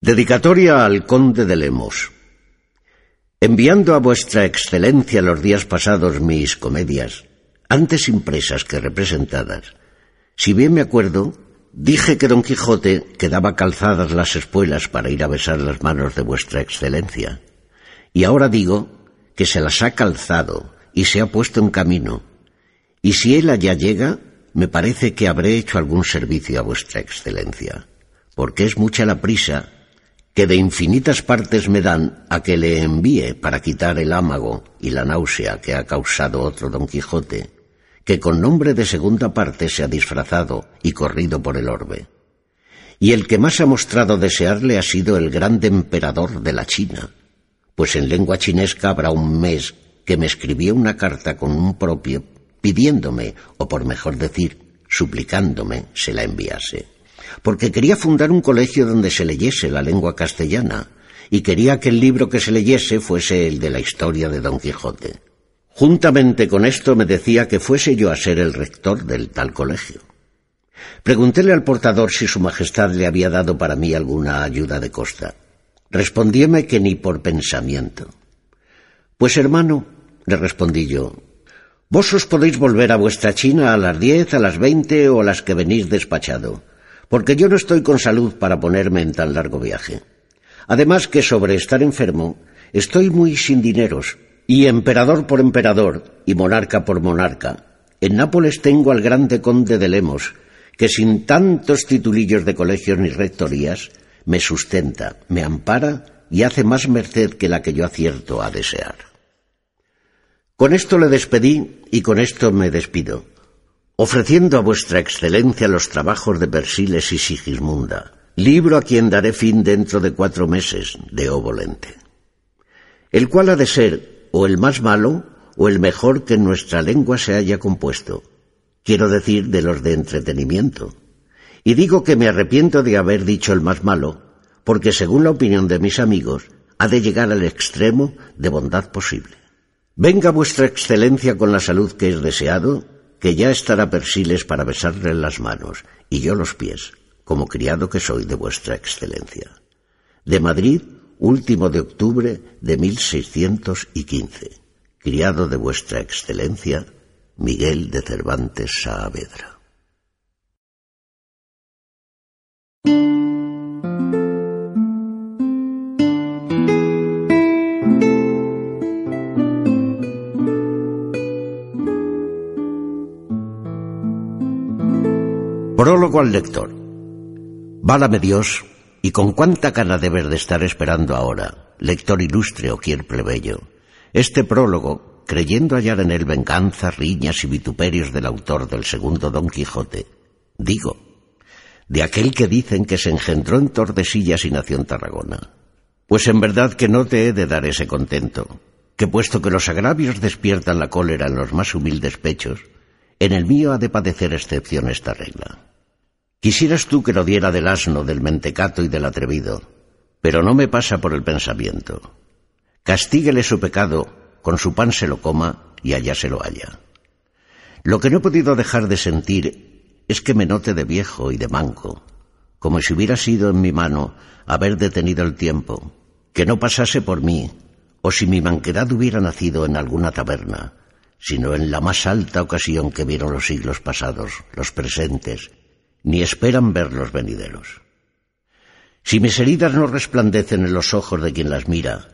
Dedicatoria al Conde de Lemos. Enviando a vuestra excelencia los días pasados mis comedias, antes impresas que representadas, si bien me acuerdo, dije que Don Quijote quedaba calzadas las espuelas para ir a besar las manos de vuestra excelencia, y ahora digo que se las ha calzado y se ha puesto en camino, y si él allá llega, me parece que habré hecho algún servicio a vuestra excelencia, porque es mucha la prisa que de infinitas partes me dan a que le envíe para quitar el ámago y la náusea que ha causado otro Don Quijote, que con nombre de segunda parte se ha disfrazado y corrido por el orbe. Y el que más ha mostrado desearle ha sido el grande emperador de la China, pues en lengua chinesca habrá un mes que me escribió una carta con un propio pidiéndome, o por mejor decir, suplicándome, se la enviase porque quería fundar un colegio donde se leyese la lengua castellana, y quería que el libro que se leyese fuese el de la historia de Don Quijote. Juntamente con esto me decía que fuese yo a ser el rector del tal colegio. Preguntéle al portador si su majestad le había dado para mí alguna ayuda de costa. Respondióme que ni por pensamiento. Pues hermano, le respondí yo, vos os podéis volver a vuestra China a las diez, a las veinte o a las que venís despachado porque yo no estoy con salud para ponerme en tan largo viaje. Además que sobre estar enfermo, estoy muy sin dineros, y emperador por emperador, y monarca por monarca. En Nápoles tengo al grande conde de Lemos, que sin tantos titulillos de colegios ni rectorías, me sustenta, me ampara y hace más merced que la que yo acierto a desear. Con esto le despedí y con esto me despido ofreciendo a vuestra excelencia los trabajos de Persiles y Sigismunda, libro a quien daré fin dentro de cuatro meses, de Ovolente, el cual ha de ser o el más malo o el mejor que en nuestra lengua se haya compuesto, quiero decir de los de entretenimiento. Y digo que me arrepiento de haber dicho el más malo, porque según la opinión de mis amigos, ha de llegar al extremo de bondad posible. Venga vuestra excelencia con la salud que es deseado que ya estará Persiles para besarle las manos y yo los pies, como criado que soy de vuestra excelencia. De Madrid, último de octubre de 1615. Criado de vuestra excelencia, Miguel de Cervantes Saavedra. Prólogo al lector. Válame Dios, y con cuánta gana debes de estar esperando ahora, lector ilustre o quien plebeyo, este prólogo, creyendo hallar en él venganza, riñas y vituperios del autor del segundo Don Quijote, digo, de aquel que dicen que se engendró en Tordesillas y nació en Tarragona. Pues en verdad que no te he de dar ese contento, que puesto que los agravios despiertan la cólera en los más humildes pechos, en el mío ha de padecer excepción esta regla. Quisieras tú que lo diera del asno, del mentecato y del atrevido, pero no me pasa por el pensamiento. Castíguele su pecado, con su pan se lo coma y allá se lo haya. Lo que no he podido dejar de sentir es que me note de viejo y de manco, como si hubiera sido en mi mano haber detenido el tiempo, que no pasase por mí, o si mi manquedad hubiera nacido en alguna taberna, sino en la más alta ocasión que vieron los siglos pasados, los presentes, ni esperan ver los venideros. Si mis heridas no resplandecen en los ojos de quien las mira,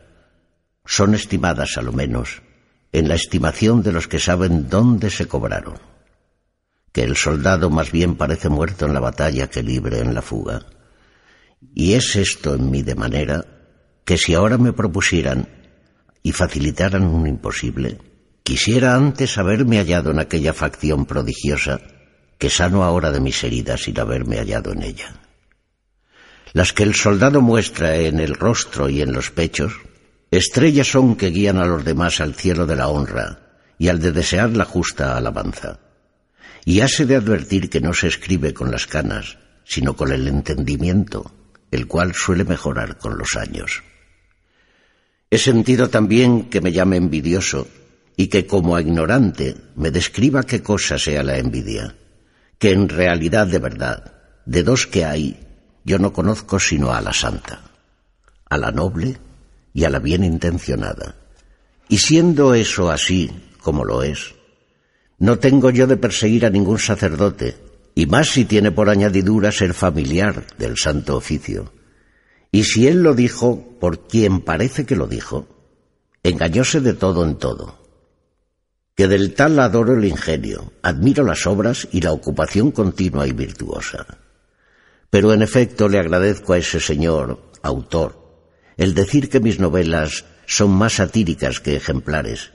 son estimadas a lo menos en la estimación de los que saben dónde se cobraron. Que el soldado más bien parece muerto en la batalla que libre en la fuga. Y es esto en mí de manera que si ahora me propusieran y facilitaran un imposible, Quisiera antes haberme hallado en aquella facción prodigiosa que sano ahora de mis heridas sin haberme hallado en ella. las que el soldado muestra en el rostro y en los pechos, estrellas son que guían a los demás al cielo de la honra y al de desear la justa alabanza. Y hase de advertir que no se escribe con las canas, sino con el entendimiento, el cual suele mejorar con los años. He sentido también que me llame envidioso y que como ignorante me describa qué cosa sea la envidia, que en realidad de verdad, de dos que hay, yo no conozco sino a la santa, a la noble y a la bien intencionada. Y siendo eso así como lo es, no tengo yo de perseguir a ningún sacerdote, y más si tiene por añadidura ser familiar del santo oficio. Y si él lo dijo por quien parece que lo dijo, engañóse de todo en todo. Que del tal adoro el ingenio, admiro las obras y la ocupación continua y virtuosa. Pero en efecto le agradezco a ese señor, autor, el decir que mis novelas son más satíricas que ejemplares,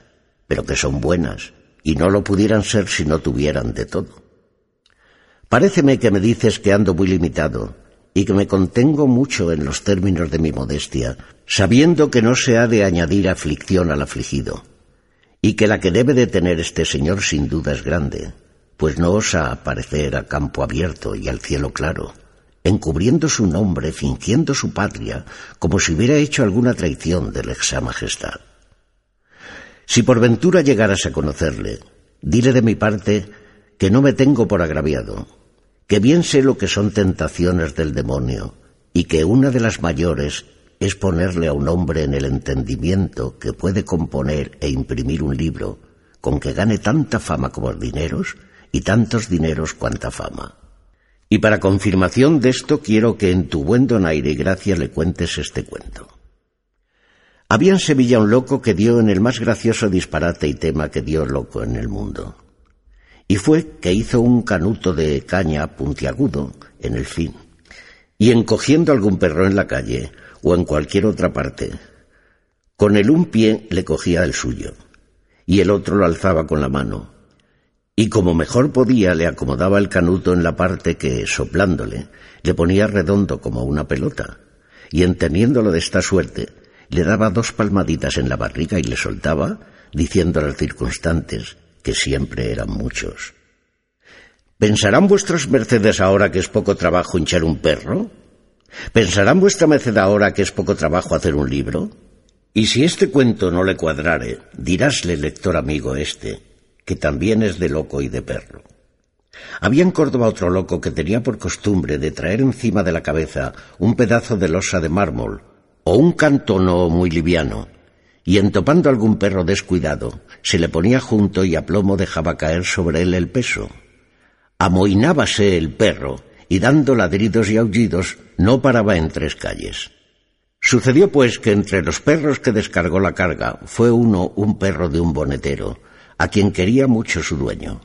pero que son buenas, y no lo pudieran ser si no tuvieran de todo. Paréceme que me dices que ando muy limitado y que me contengo mucho en los términos de mi modestia, sabiendo que no se ha de añadir aflicción al afligido, y que la que debe de tener este señor sin duda es grande, pues no osa aparecer a campo abierto y al cielo claro, encubriendo su nombre, fingiendo su patria, como si hubiera hecho alguna traición de la exa majestad. Si por ventura llegaras a conocerle, dile de mi parte que no me tengo por agraviado, que bien sé lo que son tentaciones del demonio, y que una de las mayores es ponerle a un hombre en el entendimiento que puede componer e imprimir un libro con que gane tanta fama como dineros y tantos dineros cuanta fama. Y para confirmación de esto quiero que en tu buen donaire y gracia le cuentes este cuento. Había en Sevilla un loco que dio en el más gracioso disparate y tema que dio loco en el mundo. Y fue que hizo un canuto de caña puntiagudo en el fin, y encogiendo algún perro en la calle o en cualquier otra parte, con el un pie le cogía el suyo, y el otro lo alzaba con la mano, y como mejor podía le acomodaba el canuto en la parte que, soplándole, le ponía redondo como una pelota, y entendiéndolo de esta suerte, le daba dos palmaditas en la barriga y le soltaba, diciendo a los circunstantes, que siempre eran muchos. ¿Pensarán vuestros mercedes ahora que es poco trabajo hinchar un perro? ¿Pensarán vuestra merced ahora que es poco trabajo hacer un libro? Y si este cuento no le cuadrare, dirásle, lector amigo este, que también es de loco y de perro. Había en Córdoba otro loco que tenía por costumbre de traer encima de la cabeza un pedazo de losa de mármol o un cantono muy liviano, y entopando algún perro descuidado, se le ponía junto y a plomo dejaba caer sobre él el peso. Amoinábase el perro y dando ladridos y aullidos no paraba en tres calles. Sucedió pues que entre los perros que descargó la carga fue uno un perro de un bonetero, a quien quería mucho su dueño.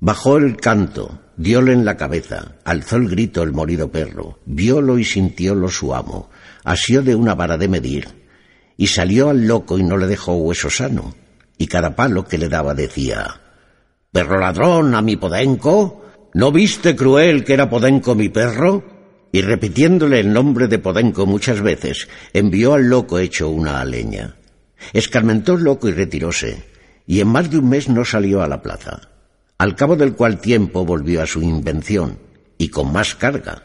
Bajó el canto, dióle en la cabeza, alzó el grito el morido perro, viólo y sintiólo su amo, asió de una vara de medir, y salió al loco y no le dejó hueso sano, y cada palo que le daba decía, Perro ladrón, a mi podenco, ¿no viste cruel que era podenco mi perro? Y repitiéndole el nombre de podenco muchas veces, envió al loco hecho una aleña. Escarmentó el loco y retiróse, y en más de un mes no salió a la plaza, al cabo del cual tiempo volvió a su invención, y con más carga.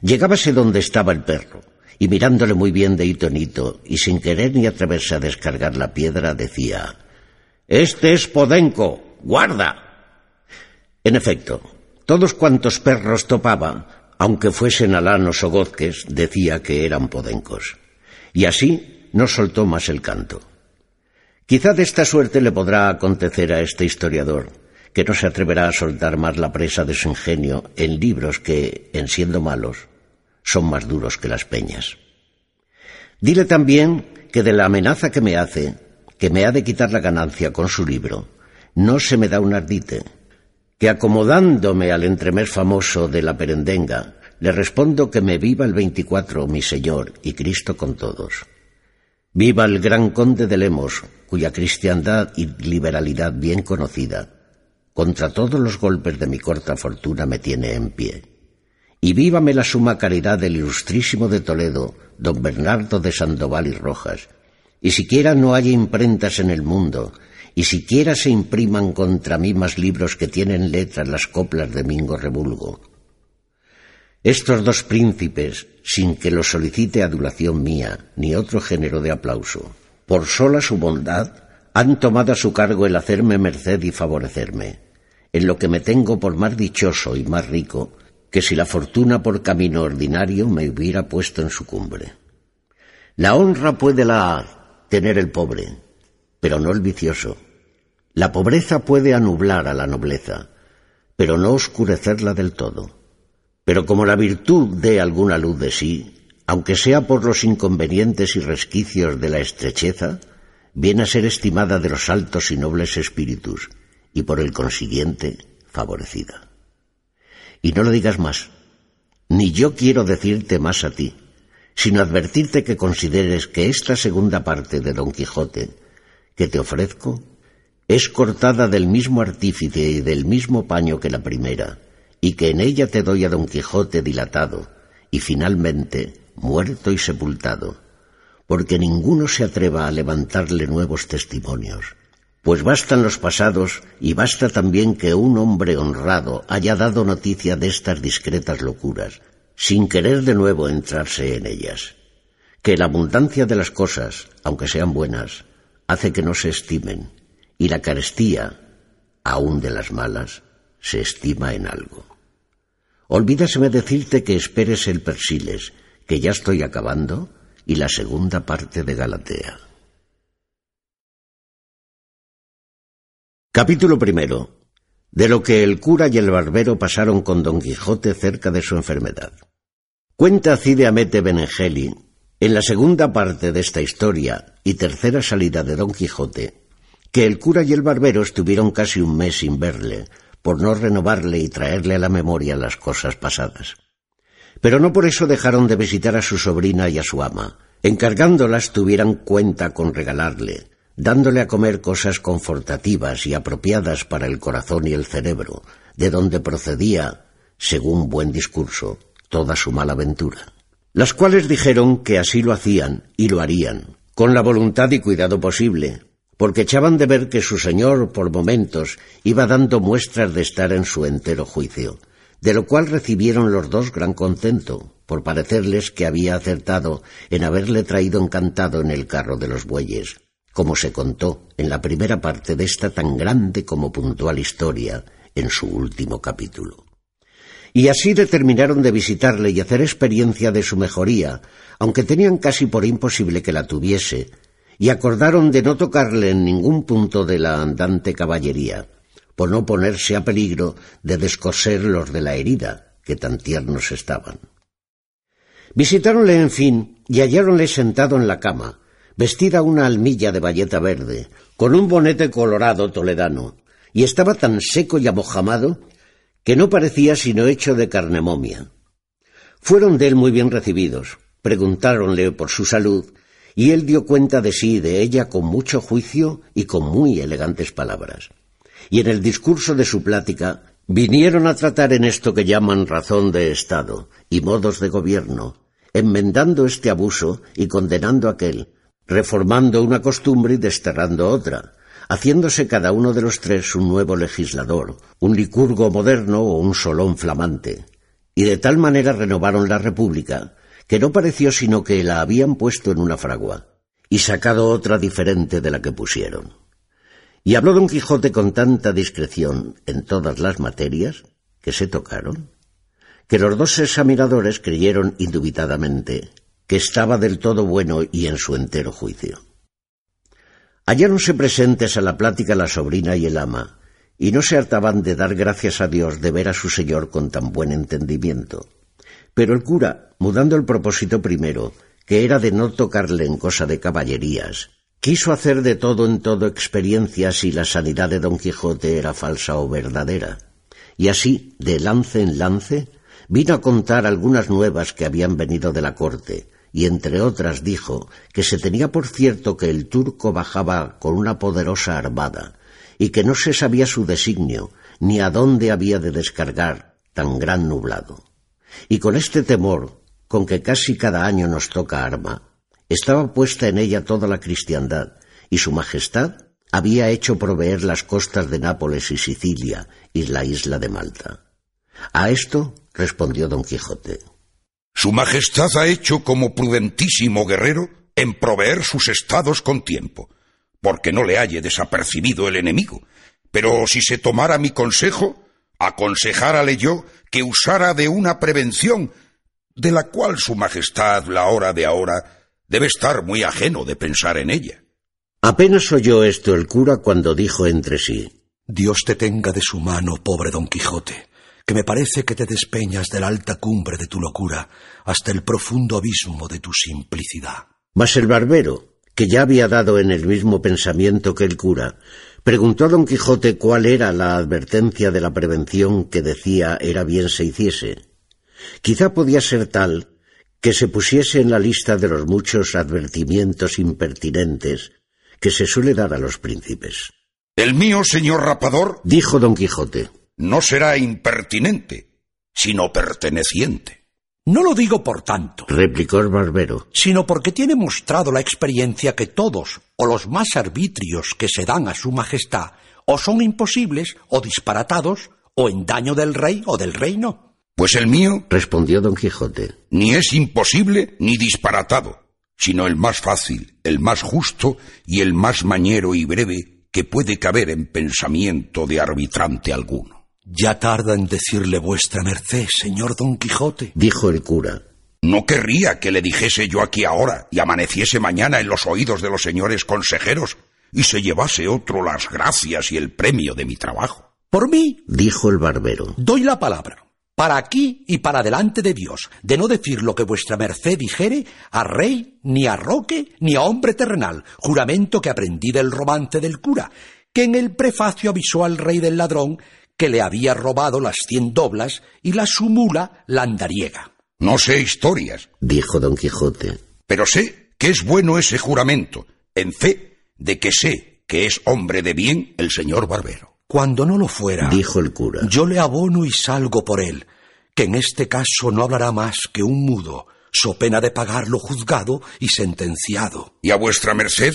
Llegábase donde estaba el perro, y mirándole muy bien de hito en hito, y sin querer ni atreverse a descargar la piedra, decía Este es Podenco, guarda. En efecto, todos cuantos perros topaba, aunque fuesen alanos o gozques, decía que eran podencos. Y así no soltó más el canto. Quizá de esta suerte le podrá acontecer a este historiador, que no se atreverá a soltar más la presa de su ingenio en libros que, en siendo malos, son más duros que las peñas. Dile también que de la amenaza que me hace, que me ha de quitar la ganancia con su libro, no se me da un ardite, que acomodándome al entremés famoso de la perendenga, le respondo que me viva el veinticuatro mi Señor y Cristo con todos. Viva el gran conde de Lemos, cuya cristiandad y liberalidad bien conocida, contra todos los golpes de mi corta fortuna me tiene en pie. y vívame la suma caridad del ilustrísimo de Toledo, don Bernardo de Sandoval y Rojas, y siquiera no haya imprentas en el mundo, y siquiera se impriman contra mí más libros que tienen letras las coplas de Mingo Rebulgo. Estos dos príncipes, sin que lo solicite adulación mía, ni otro género de aplauso, por sola su bondad, han tomado a su cargo el hacerme merced y favorecerme, en lo que me tengo por más dichoso y más rico que si la fortuna por camino ordinario me hubiera puesto en su cumbre. La honra puede la tener el pobre, pero no el vicioso. La pobreza puede anublar a la nobleza, pero no oscurecerla del todo. Pero como la virtud dé alguna luz de sí, aunque sea por los inconvenientes y resquicios de la estrecheza, viene a ser estimada de los altos y nobles espíritus y por el consiguiente favorecida. Y no lo digas más, ni yo quiero decirte más a ti, sino advertirte que consideres que esta segunda parte de Don Quijote que te ofrezco es cortada del mismo artífice y del mismo paño que la primera, y que en ella te doy a Don Quijote dilatado y finalmente muerto y sepultado, porque ninguno se atreva a levantarle nuevos testimonios, pues bastan los pasados y basta también que un hombre honrado haya dado noticia de estas discretas locuras, sin querer de nuevo entrarse en ellas. Que la abundancia de las cosas, aunque sean buenas, hace que no se estimen, y la carestía, aun de las malas, se estima en algo. Olvídaseme decirte que esperes el Persiles, que ya estoy acabando, y la segunda parte de Galatea. Capítulo primero. De lo que el cura y el barbero pasaron con don Quijote cerca de su enfermedad. Cuenta Cide Amete Benengeli, en la segunda parte de esta historia y tercera salida de don Quijote, que el cura y el barbero estuvieron casi un mes sin verle, por no renovarle y traerle a la memoria las cosas pasadas. Pero no por eso dejaron de visitar a su sobrina y a su ama, encargándolas tuvieran cuenta con regalarle, dándole a comer cosas confortativas y apropiadas para el corazón y el cerebro, de donde procedía, según buen discurso, toda su mala ventura. Las cuales dijeron que así lo hacían y lo harían, con la voluntad y cuidado posible, porque echaban de ver que su señor por momentos iba dando muestras de estar en su entero juicio, de lo cual recibieron los dos gran contento, por parecerles que había acertado en haberle traído encantado en el carro de los bueyes, como se contó en la primera parte de esta tan grande como puntual historia en su último capítulo. Y así determinaron de visitarle y hacer experiencia de su mejoría, aunque tenían casi por imposible que la tuviese, y acordaron de no tocarle en ningún punto de la andante caballería, por no ponerse a peligro de descoser los de la herida, que tan tiernos estaban. Visitáronle, en fin, y halláronle sentado en la cama, vestida una almilla de bayeta verde, con un bonete colorado toledano, y estaba tan seco y abojamado que no parecía sino hecho de carne momia. Fueron de él muy bien recibidos, preguntáronle por su salud, y él dio cuenta de sí y de ella con mucho juicio y con muy elegantes palabras. Y en el discurso de su plática vinieron a tratar en esto que llaman razón de Estado y modos de gobierno, enmendando este abuso y condenando aquel, reformando una costumbre y desterrando otra, haciéndose cada uno de los tres un nuevo legislador, un licurgo moderno o un solón flamante. Y de tal manera renovaron la República, que no pareció sino que la habían puesto en una fragua, y sacado otra diferente de la que pusieron. Y habló don Quijote con tanta discreción en todas las materias que se tocaron, que los dos examinadores creyeron indubitadamente que estaba del todo bueno y en su entero juicio. Halláronse presentes a la plática la sobrina y el ama, y no se hartaban de dar gracias a Dios de ver a su señor con tan buen entendimiento. Pero el cura, mudando el propósito primero, que era de no tocarle en cosa de caballerías, quiso hacer de todo en todo experiencia si la sanidad de don Quijote era falsa o verdadera. Y así, de lance en lance, vino a contar algunas nuevas que habían venido de la corte, y entre otras dijo que se tenía por cierto que el turco bajaba con una poderosa armada y que no se sabía su designio ni a dónde había de descargar tan gran nublado y con este temor, con que casi cada año nos toca arma, estaba puesta en ella toda la cristiandad, y su majestad había hecho proveer las costas de Nápoles y Sicilia y la isla de Malta. A esto respondió don Quijote. Su Majestad ha hecho como prudentísimo guerrero en proveer sus estados con tiempo, porque no le halle desapercibido el enemigo. Pero si se tomara mi consejo, aconsejárale yo que usara de una prevención, de la cual Su Majestad la hora de ahora debe estar muy ajeno de pensar en ella. Apenas oyó esto el cura cuando dijo entre sí Dios te tenga de su mano, pobre don Quijote, que me parece que te despeñas de la alta cumbre de tu locura hasta el profundo abismo de tu simplicidad. Mas el barbero, que ya había dado en el mismo pensamiento que el cura, preguntó a don Quijote cuál era la advertencia de la prevención que decía era bien se hiciese. Quizá podía ser tal que se pusiese en la lista de los muchos advertimientos impertinentes que se suele dar a los príncipes. El mío, señor rapador, dijo don Quijote, no será impertinente, sino perteneciente. No lo digo por tanto, replicó el barbero, sino porque tiene mostrado la experiencia que todos, o los más arbitrios que se dan a su majestad, o son imposibles, o disparatados, o en daño del rey o del reino. Pues el mío, respondió don Quijote, ni es imposible ni disparatado, sino el más fácil, el más justo y el más mañero y breve que puede caber en pensamiento de arbitrante alguno. Ya tarda en decirle vuestra merced, señor Don Quijote, dijo el cura. No querría que le dijese yo aquí ahora y amaneciese mañana en los oídos de los señores consejeros y se llevase otro las gracias y el premio de mi trabajo. Por mí, dijo el barbero, doy la palabra para aquí y para delante de Dios, de no decir lo que vuestra merced dijere a rey, ni a roque, ni a hombre terrenal, juramento que aprendí del romance del cura, que en el prefacio avisó al rey del ladrón que le había robado las cien doblas y la su mula la andariega. No sé historias, dijo don Quijote, pero sé que es bueno ese juramento, en fe de que sé que es hombre de bien el señor barbero. Cuando no lo fuera, dijo el cura, yo le abono y salgo por él, que en este caso no hablará más que un mudo, so pena de pagar lo juzgado y sentenciado. ¿Y a vuestra merced?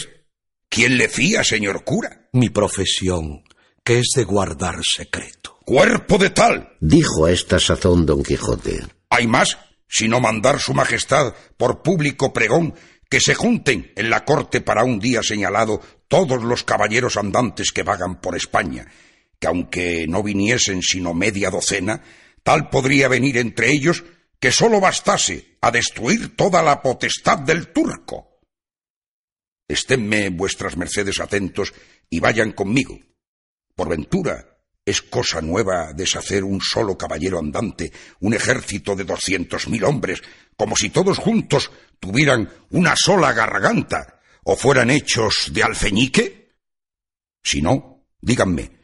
¿Quién le fía, señor cura? Mi profesión, que es de guardar secreto. Cuerpo de tal, dijo a esta sazón don Quijote. Hay más, sino mandar su majestad por público pregón que se junten en la corte para un día señalado todos los caballeros andantes que vagan por España que aunque no viniesen sino media docena, tal podría venir entre ellos que sólo bastase a destruir toda la potestad del turco. Esténme vuestras mercedes atentos y vayan conmigo. Por ventura, es cosa nueva deshacer un solo caballero andante, un ejército de doscientos mil hombres, como si todos juntos tuvieran una sola garganta, o fueran hechos de alfeñique? Si no, díganme,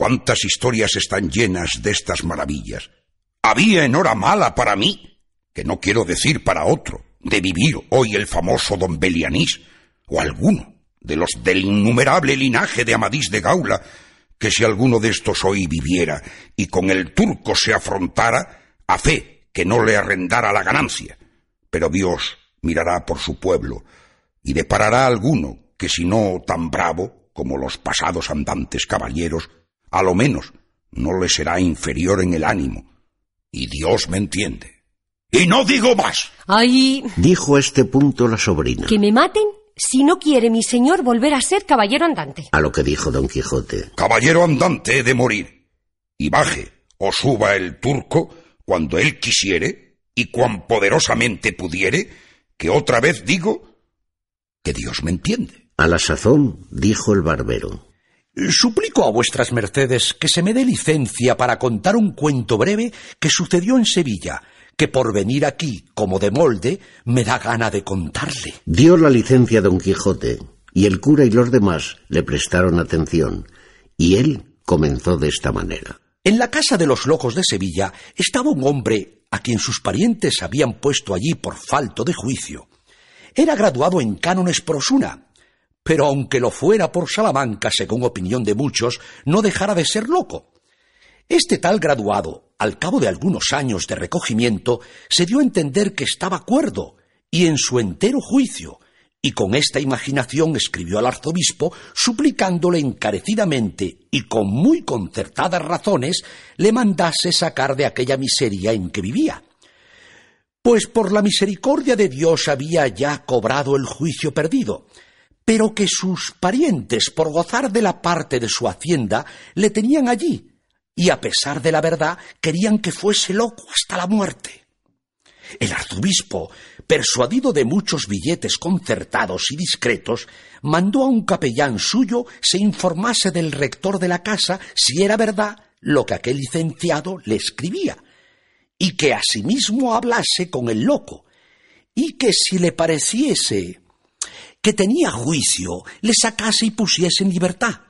¿Cuántas historias están llenas de estas maravillas? Había en hora mala para mí, que no quiero decir para otro, de vivir hoy el famoso don Belianís, o alguno de los del innumerable linaje de Amadís de Gaula, que si alguno de estos hoy viviera y con el turco se afrontara, a fe que no le arrendara la ganancia. Pero Dios mirará por su pueblo y deparará alguno que si no tan bravo como los pasados andantes caballeros, a lo menos no le será inferior en el ánimo. Y Dios me entiende. Y no digo más. Ay. Dijo a este punto la sobrina. Que me maten si no quiere mi señor volver a ser caballero andante. A lo que dijo don Quijote. Caballero andante he de morir. Y baje o suba el turco cuando él quisiere y cuan poderosamente pudiere, que otra vez digo que Dios me entiende. A la sazón dijo el barbero. Suplico a vuestras mercedes que se me dé licencia para contar un cuento breve que sucedió en Sevilla, que por venir aquí como de molde me da gana de contarle. Dio la licencia don Quijote, y el cura y los demás le prestaron atención, y él comenzó de esta manera. En la casa de los locos de Sevilla estaba un hombre a quien sus parientes habían puesto allí por falto de juicio. Era graduado en cánones prosuna, pero aunque lo fuera por Salamanca, según opinión de muchos, no dejara de ser loco. Este tal graduado, al cabo de algunos años de recogimiento, se dio a entender que estaba cuerdo y en su entero juicio, y con esta imaginación escribió al arzobispo suplicándole encarecidamente y con muy concertadas razones le mandase sacar de aquella miseria en que vivía. Pues por la misericordia de Dios había ya cobrado el juicio perdido, pero que sus parientes, por gozar de la parte de su hacienda, le tenían allí, y a pesar de la verdad querían que fuese loco hasta la muerte. El arzobispo, persuadido de muchos billetes concertados y discretos, mandó a un capellán suyo se informase del rector de la casa si era verdad lo que aquel licenciado le escribía, y que asimismo hablase con el loco, y que si le pareciese que tenía juicio, le sacase y pusiese en libertad.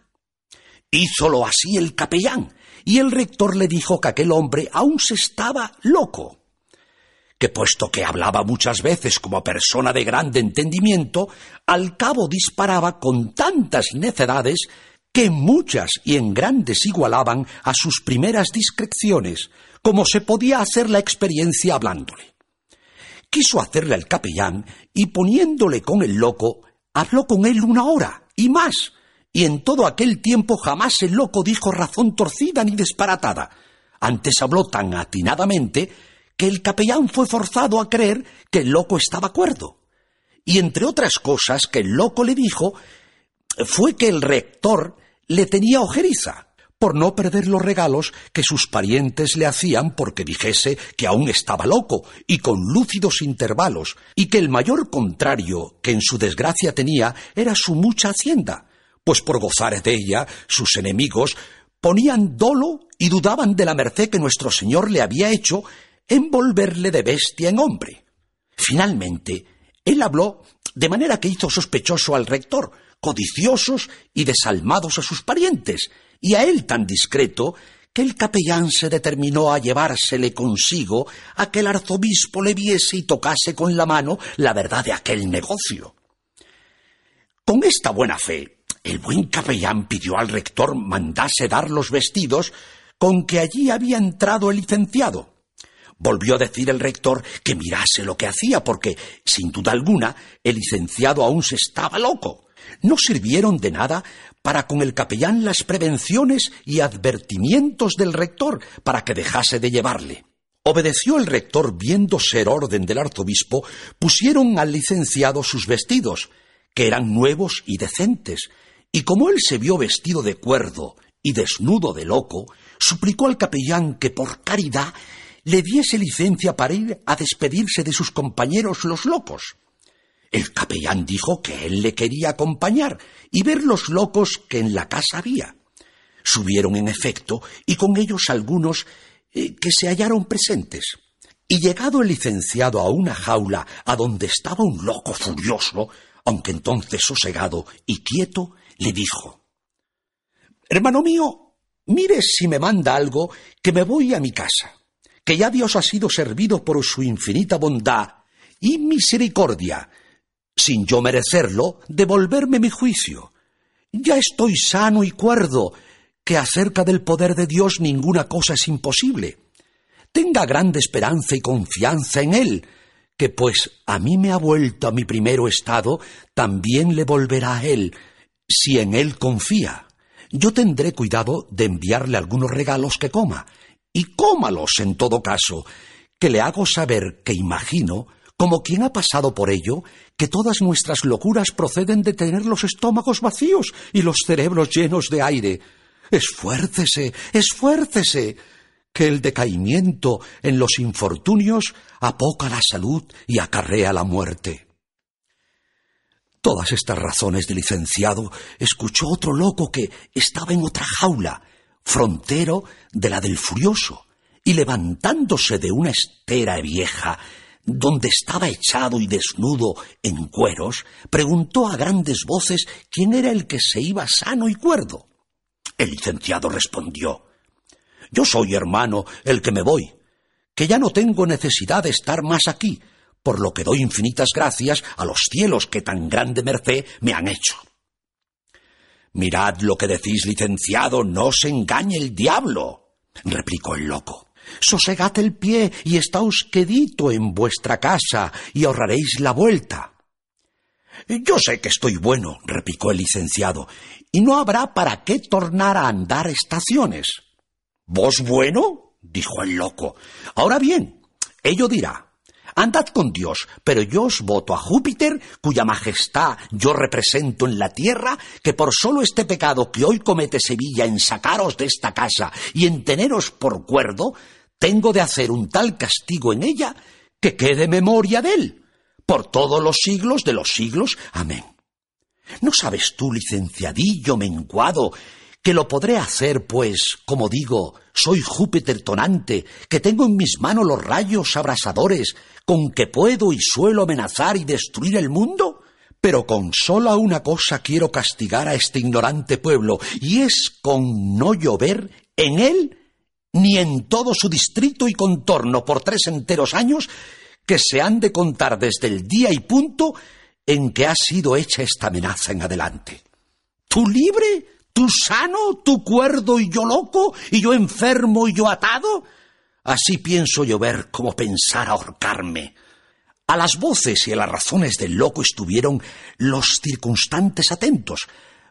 Hízolo así el capellán, y el rector le dijo que aquel hombre aún se estaba loco, que puesto que hablaba muchas veces como persona de grande entendimiento, al cabo disparaba con tantas necedades que muchas y en grandes igualaban a sus primeras discreciones, como se podía hacer la experiencia hablándole. Quiso hacerle al capellán y poniéndole con el loco, habló con él una hora y más, y en todo aquel tiempo jamás el loco dijo razón torcida ni disparatada. Antes habló tan atinadamente que el capellán fue forzado a creer que el loco estaba cuerdo. Y entre otras cosas que el loco le dijo fue que el rector le tenía ojeriza por no perder los regalos que sus parientes le hacían porque dijese que aún estaba loco y con lúcidos intervalos, y que el mayor contrario que en su desgracia tenía era su mucha hacienda, pues por gozar de ella sus enemigos ponían dolo y dudaban de la merced que nuestro Señor le había hecho en volverle de bestia en hombre. Finalmente, él habló de manera que hizo sospechoso al rector, codiciosos y desalmados a sus parientes, y a él tan discreto que el capellán se determinó a llevársele consigo a que el arzobispo le viese y tocase con la mano la verdad de aquel negocio. Con esta buena fe, el buen capellán pidió al rector mandase dar los vestidos con que allí había entrado el licenciado. Volvió a decir el rector que mirase lo que hacía, porque, sin duda alguna, el licenciado aún se estaba loco. No sirvieron de nada para con el capellán las prevenciones y advertimientos del rector para que dejase de llevarle. Obedeció el rector viendo ser orden del arzobispo, pusieron al licenciado sus vestidos, que eran nuevos y decentes, y como él se vio vestido de cuerdo y desnudo de loco, suplicó al capellán que por caridad le diese licencia para ir a despedirse de sus compañeros los locos. El capellán dijo que él le quería acompañar y ver los locos que en la casa había. Subieron en efecto y con ellos algunos eh, que se hallaron presentes. Y llegado el licenciado a una jaula a donde estaba un loco furioso, aunque entonces sosegado y quieto, le dijo Hermano mío, mire si me manda algo, que me voy a mi casa, que ya Dios ha sido servido por su infinita bondad y misericordia, sin yo merecerlo, devolverme mi juicio. Ya estoy sano y cuerdo, que acerca del poder de Dios ninguna cosa es imposible. Tenga grande esperanza y confianza en Él, que pues a mí me ha vuelto a mi primero estado, también le volverá a Él, si en él confía. Yo tendré cuidado de enviarle algunos regalos que coma, y cómalos en todo caso, que le hago saber que imagino, como quien ha pasado por ello, que todas nuestras locuras proceden de tener los estómagos vacíos y los cerebros llenos de aire. Esfuércese, esfuércese, que el decaimiento en los infortunios apoca la salud y acarrea la muerte. Todas estas razones de licenciado escuchó otro loco que estaba en otra jaula, frontero de la del furioso, y levantándose de una estera vieja, donde estaba echado y desnudo en cueros, preguntó a grandes voces quién era el que se iba sano y cuerdo. El licenciado respondió Yo soy, hermano, el que me voy, que ya no tengo necesidad de estar más aquí, por lo que doy infinitas gracias a los cielos que tan grande merced me han hecho. Mirad lo que decís, licenciado, no se engañe el diablo, replicó el loco. Sosegad el pie y estáos quedito en vuestra casa y ahorraréis la vuelta. Yo sé que estoy bueno, replicó el licenciado, y no habrá para qué tornar a andar estaciones. ¿Vos bueno? dijo el loco. Ahora bien, ello dirá. Andad con Dios, pero yo os voto a Júpiter, cuya majestad yo represento en la tierra, que por solo este pecado que hoy comete Sevilla en sacaros de esta casa y en teneros por cuerdo, tengo de hacer un tal castigo en ella que quede memoria de él, por todos los siglos de los siglos. Amén. ¿No sabes tú, licenciadillo menguado, que lo podré hacer, pues, como digo, soy Júpiter tonante, que tengo en mis manos los rayos abrasadores, con que puedo y suelo amenazar y destruir el mundo? Pero con sola una cosa quiero castigar a este ignorante pueblo, y es con no llover en él ni en todo su distrito y contorno por tres enteros años, que se han de contar desde el día y punto en que ha sido hecha esta amenaza en adelante. ¿Tú libre? ¿Tú sano? ¿Tú cuerdo y yo loco? ¿Y yo enfermo y yo atado? Así pienso yo ver cómo pensar ahorcarme. A las voces y a las razones del loco estuvieron los circunstantes atentos,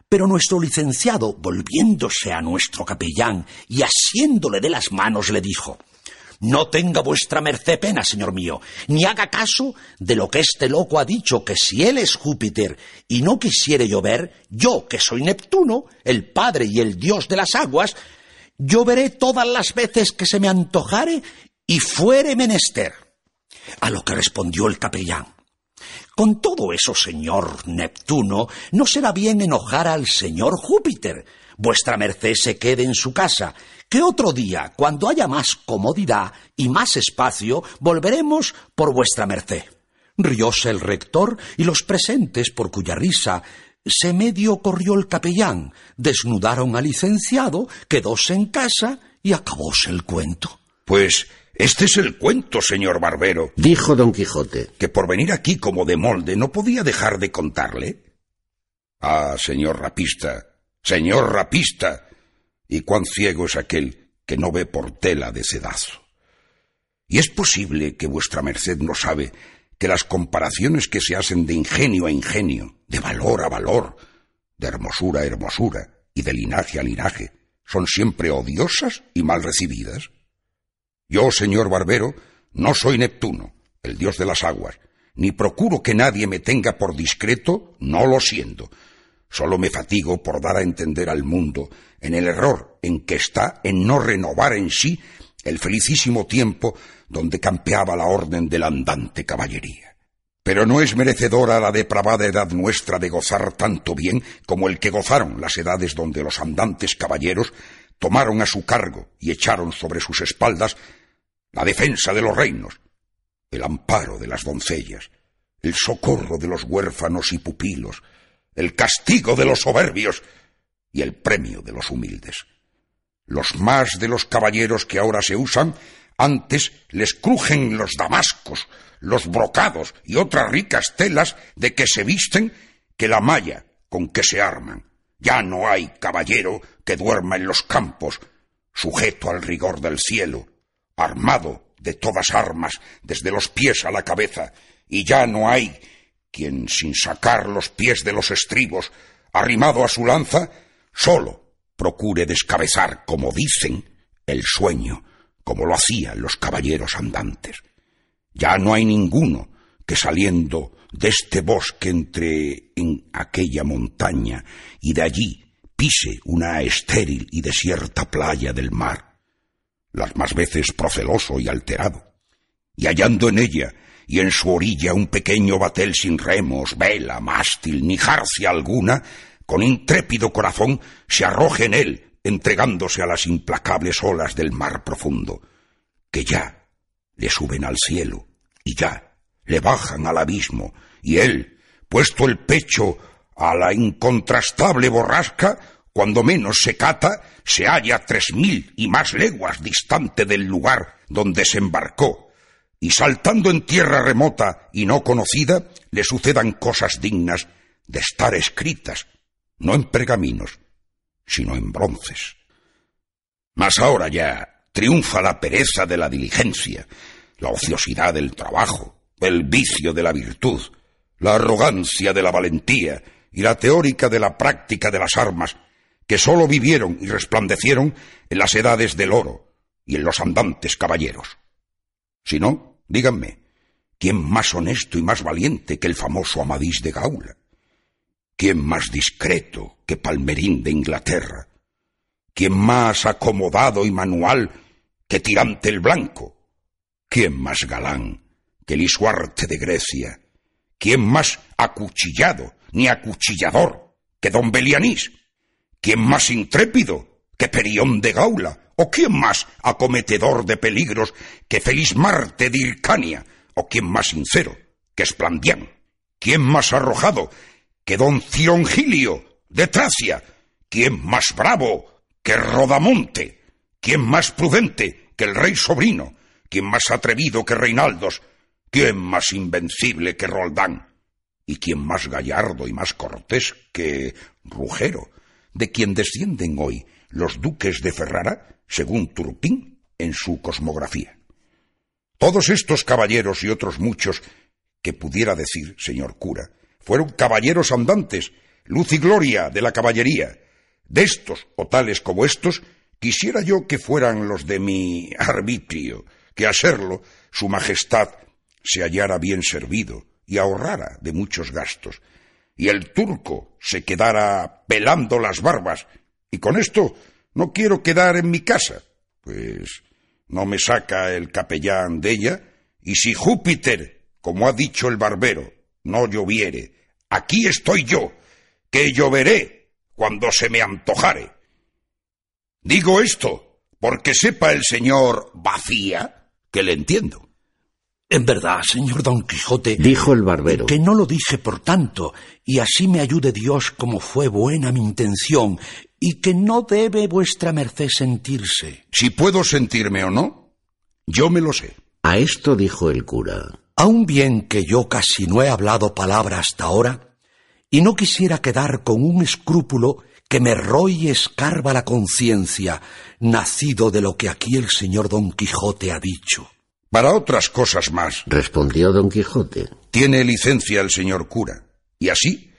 pero nuestro licenciado, volviéndose a nuestro capellán y asiéndole de las manos, le dijo no tenga vuestra merced pena, señor mío, ni haga caso de lo que este loco ha dicho, que si él es Júpiter y no quisiere llover, yo, que soy Neptuno, el padre y el dios de las aguas, lloveré todas las veces que se me antojare y fuere menester. A lo que respondió el capellán. Con todo eso, señor Neptuno, no será bien enojar al señor Júpiter. Vuestra merced se quede en su casa que otro día, cuando haya más comodidad y más espacio, volveremos por vuestra merced. Rióse el rector y los presentes, por cuya risa se medio corrió el capellán, desnudaron al licenciado, quedóse en casa y acabóse el cuento. Pues este es el cuento, señor barbero, dijo don Quijote, que por venir aquí como de molde no podía dejar de contarle. Ah, señor rapista, señor rapista, y cuán ciego es aquel que no ve por tela de sedazo. Y es posible que vuestra merced no sabe que las comparaciones que se hacen de ingenio a ingenio, de valor a valor, de hermosura a hermosura y de linaje a linaje, son siempre odiosas y mal recibidas. Yo, señor barbero, no soy Neptuno, el dios de las aguas, ni procuro que nadie me tenga por discreto, no lo siendo, Solo me fatigo por dar a entender al mundo en el error en que está en no renovar en sí el felicísimo tiempo donde campeaba la orden de la andante caballería. Pero no es merecedora la depravada edad nuestra de gozar tanto bien como el que gozaron las edades donde los andantes caballeros tomaron a su cargo y echaron sobre sus espaldas la defensa de los reinos, el amparo de las doncellas, el socorro de los huérfanos y pupilos, el castigo de los soberbios y el premio de los humildes. Los más de los caballeros que ahora se usan, antes les crujen los damascos, los brocados y otras ricas telas de que se visten que la malla con que se arman. Ya no hay caballero que duerma en los campos, sujeto al rigor del cielo, armado de todas armas desde los pies a la cabeza, y ya no hay quien sin sacar los pies de los estribos, arrimado a su lanza, solo procure descabezar, como dicen, el sueño, como lo hacían los caballeros andantes. Ya no hay ninguno que saliendo de este bosque entre en aquella montaña y de allí pise una estéril y desierta playa del mar, las más veces proceloso y alterado, y hallando en ella y en su orilla un pequeño batel sin remos, vela, mástil, ni jarcia alguna, con intrépido corazón se arroje en él, entregándose a las implacables olas del mar profundo, que ya le suben al cielo y ya le bajan al abismo, y él, puesto el pecho a la incontrastable borrasca, cuando menos se cata, se halla tres mil y más leguas distante del lugar donde se embarcó, y saltando en tierra remota y no conocida, le sucedan cosas dignas de estar escritas, no en pergaminos, sino en bronces. Mas ahora ya triunfa la pereza de la diligencia, la ociosidad del trabajo, el vicio de la virtud, la arrogancia de la valentía y la teórica de la práctica de las armas, que sólo vivieron y resplandecieron en las edades del oro y en los andantes caballeros. Si no, díganme, ¿quién más honesto y más valiente que el famoso Amadís de Gaula? ¿Quién más discreto que Palmerín de Inglaterra? ¿Quién más acomodado y manual que Tirante el Blanco? ¿Quién más galán que Lisuarte de Grecia? ¿Quién más acuchillado ni acuchillador que don Belianís? ¿Quién más intrépido que Perión de Gaula? ¿O quién más acometedor de peligros que Feliz Marte de Hircania? ¿O quién más sincero que Esplandián? ¿Quién más arrojado que don Cirongilio de Tracia? ¿Quién más bravo que Rodamonte? ¿Quién más prudente que el rey sobrino? ¿Quién más atrevido que Reinaldos? ¿Quién más invencible que Roldán? ¿Y quién más gallardo y más cortés que Rugero, de quien descienden hoy los duques de Ferrara, según Turpín en su cosmografía? Todos estos caballeros y otros muchos que pudiera decir, señor cura, fueron caballeros andantes, luz y gloria de la caballería. De estos, o tales como estos, quisiera yo que fueran los de mi arbitrio, que a serlo, su majestad se hallara bien servido y ahorrara de muchos gastos, y el turco se quedara pelando las barbas, y con esto no quiero quedar en mi casa, pues no me saca el capellán de ella, y si Júpiter, como ha dicho el barbero, no lloviere, aquí estoy yo, que lloveré cuando se me antojare. Digo esto porque sepa el señor vacía que le entiendo. En verdad, señor Don Quijote, dijo el barbero, que no lo dije por tanto, y así me ayude Dios como fue buena mi intención, y que no debe vuestra merced sentirse. Si puedo sentirme o no, yo me lo sé. A esto dijo el cura. Aun bien que yo casi no he hablado palabra hasta ahora, y no quisiera quedar con un escrúpulo que me roe y escarba la conciencia, nacido de lo que aquí el señor Don Quijote ha dicho. Para otras cosas más, respondió don Quijote, tiene licencia el señor cura, y así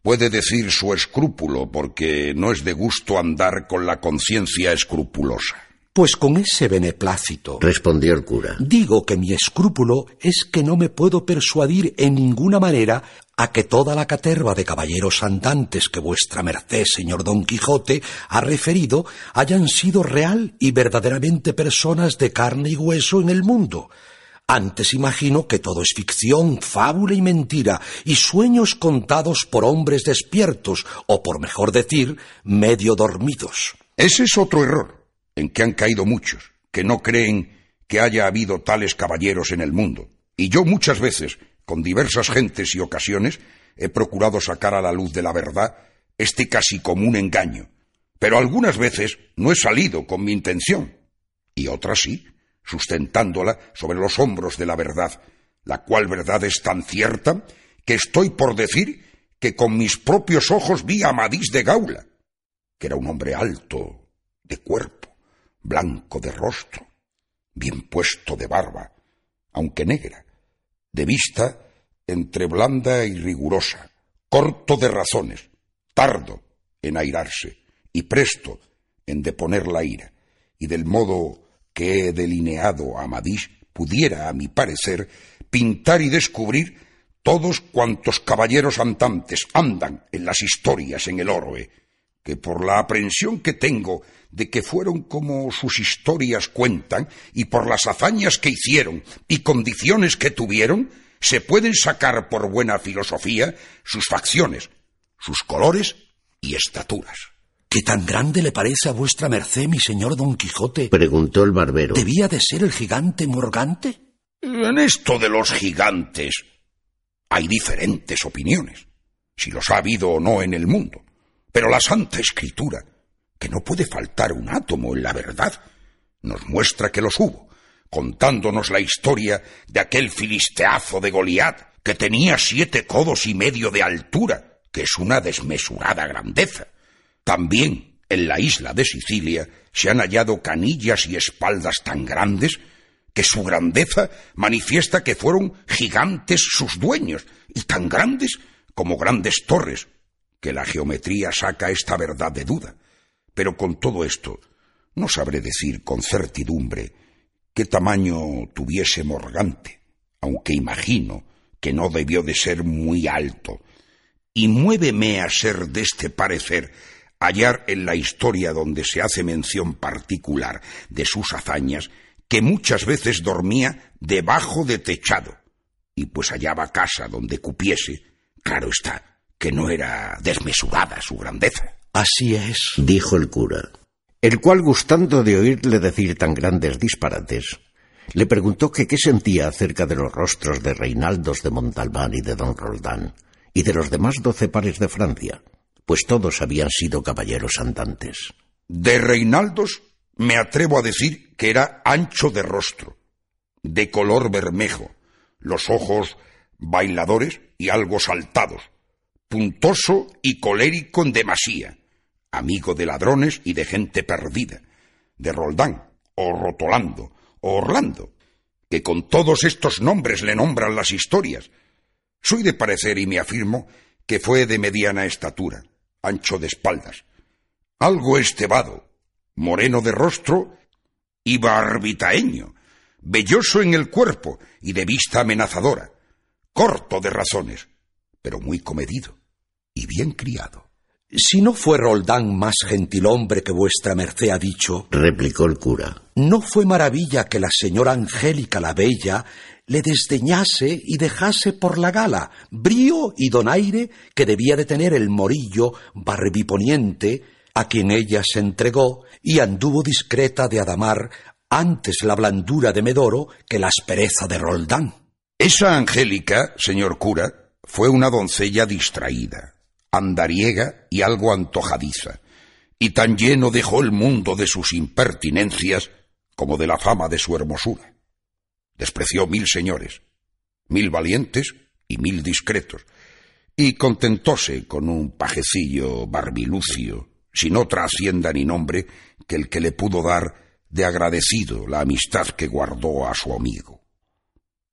puede decir su escrúpulo, porque no es de gusto andar con la conciencia escrupulosa. Pues con ese beneplácito, respondió el cura, digo que mi escrúpulo es que no me puedo persuadir en ninguna manera a que toda la caterva de caballeros andantes que vuestra merced, señor Don Quijote, ha referido hayan sido real y verdaderamente personas de carne y hueso en el mundo. Antes imagino que todo es ficción, fábula y mentira, y sueños contados por hombres despiertos, o por mejor decir, medio dormidos. Ese es otro error en que han caído muchos, que no creen que haya habido tales caballeros en el mundo. Y yo muchas veces, con diversas gentes y ocasiones, he procurado sacar a la luz de la verdad este casi común engaño, pero algunas veces no he salido con mi intención, y otras sí, sustentándola sobre los hombros de la verdad, la cual verdad es tan cierta que estoy por decir que con mis propios ojos vi a Amadís de Gaula, que era un hombre alto, de cuerpo, blanco de rostro, bien puesto de barba, aunque negra, de vista entre blanda y rigurosa, corto de razones, tardo en airarse y presto en deponer la ira, y del modo que he delineado a Amadís pudiera, a mi parecer, pintar y descubrir todos cuantos caballeros andantes andan en las historias en el Oroe, que por la aprensión que tengo de que fueron como sus historias cuentan, y por las hazañas que hicieron y condiciones que tuvieron, se pueden sacar por buena filosofía sus facciones, sus colores y estaturas. ¿Qué tan grande le parece a vuestra merced, mi señor Don Quijote? preguntó el barbero. ¿Debía de ser el gigante Morgante? En esto de los gigantes hay diferentes opiniones, si los ha habido o no en el mundo. Pero la Santa Escritura, que no puede faltar un átomo en la verdad, nos muestra que los hubo, contándonos la historia de aquel filisteazo de Goliat, que tenía siete codos y medio de altura, que es una desmesurada grandeza. También en la isla de Sicilia se han hallado canillas y espaldas tan grandes que su grandeza manifiesta que fueron gigantes sus dueños, y tan grandes como grandes torres, que la geometría saca esta verdad de duda. Pero con todo esto, no sabré decir con certidumbre qué tamaño tuviese Morgante, aunque imagino que no debió de ser muy alto, y muéveme a ser de este parecer hallar en la historia donde se hace mención particular de sus hazañas que muchas veces dormía debajo de techado, y pues hallaba casa donde cupiese, claro está, que no era desmesurada su grandeza. Así es, dijo el cura, el cual, gustando de oírle decir tan grandes disparates, le preguntó que qué sentía acerca de los rostros de Reinaldos de Montalbán y de don Roldán, y de los demás doce pares de Francia, pues todos habían sido caballeros andantes. De Reinaldos me atrevo a decir que era ancho de rostro, de color bermejo, los ojos bailadores y algo saltados, puntoso y colérico en demasía, amigo de ladrones y de gente perdida, de Roldán, o Rotolando, o Orlando, que con todos estos nombres le nombran las historias. Soy de parecer y me afirmo que fue de mediana estatura, ancho de espaldas, algo estebado, moreno de rostro y barbitaeño, velloso en el cuerpo y de vista amenazadora, corto de razones, pero muy comedido y bien criado. Si no fue Roldán más gentilhombre que vuestra merced ha dicho, replicó el cura, no fue maravilla que la señora Angélica la Bella le desdeñase y dejase por la gala brío y donaire que debía de tener el morillo barbiponiente a quien ella se entregó y anduvo discreta de Adamar antes la blandura de Medoro que la aspereza de Roldán. Esa Angélica, señor cura, fue una doncella distraída, andariega y algo antojadiza, y tan lleno dejó el mundo de sus impertinencias como de la fama de su hermosura. Despreció mil señores, mil valientes y mil discretos, y contentóse con un pajecillo barbilucio, sin otra hacienda ni nombre que el que le pudo dar de agradecido la amistad que guardó a su amigo.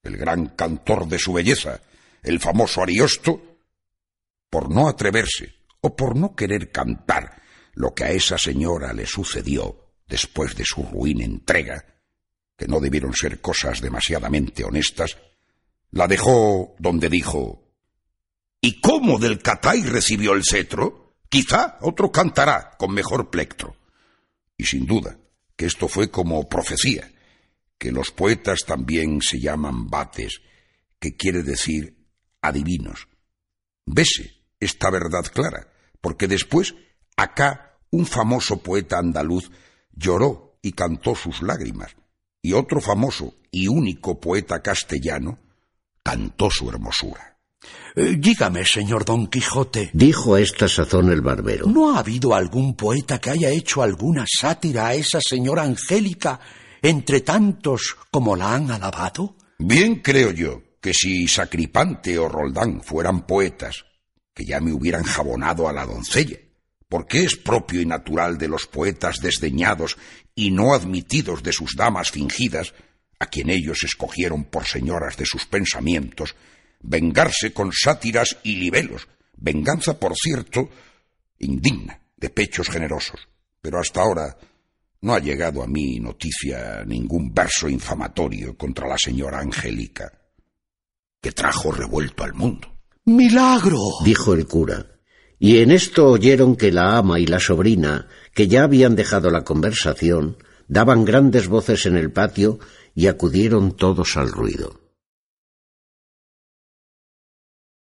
El gran cantor de su belleza, el famoso Ariosto, por no atreverse o por no querer cantar lo que a esa señora le sucedió después de su ruin entrega, que no debieron ser cosas demasiadamente honestas, la dejó donde dijo ¿Y cómo del Catay recibió el cetro? Quizá otro cantará con mejor plectro. Y sin duda, que esto fue como profecía, que los poetas también se llaman bates, que quiere decir adivinos. Vese esta verdad clara, porque después acá un famoso poeta andaluz lloró y cantó sus lágrimas, y otro famoso y único poeta castellano cantó su hermosura. Eh, dígame, señor Don Quijote. Dijo a esta sazón el barbero. ¿No ha habido algún poeta que haya hecho alguna sátira a esa señora Angélica entre tantos como la han alabado? Bien creo yo que si Sacripante o Roldán fueran poetas, que ya me hubieran jabonado a la doncella, porque es propio y natural de los poetas desdeñados y no admitidos de sus damas fingidas, a quien ellos escogieron por señoras de sus pensamientos, vengarse con sátiras y libelos, venganza, por cierto, indigna, de pechos generosos. Pero hasta ahora no ha llegado a mí noticia ningún verso infamatorio contra la señora Angélica, que trajo revuelto al mundo. ¡Milagro! dijo el cura. Y en esto oyeron que la ama y la sobrina, que ya habían dejado la conversación, daban grandes voces en el patio y acudieron todos al ruido.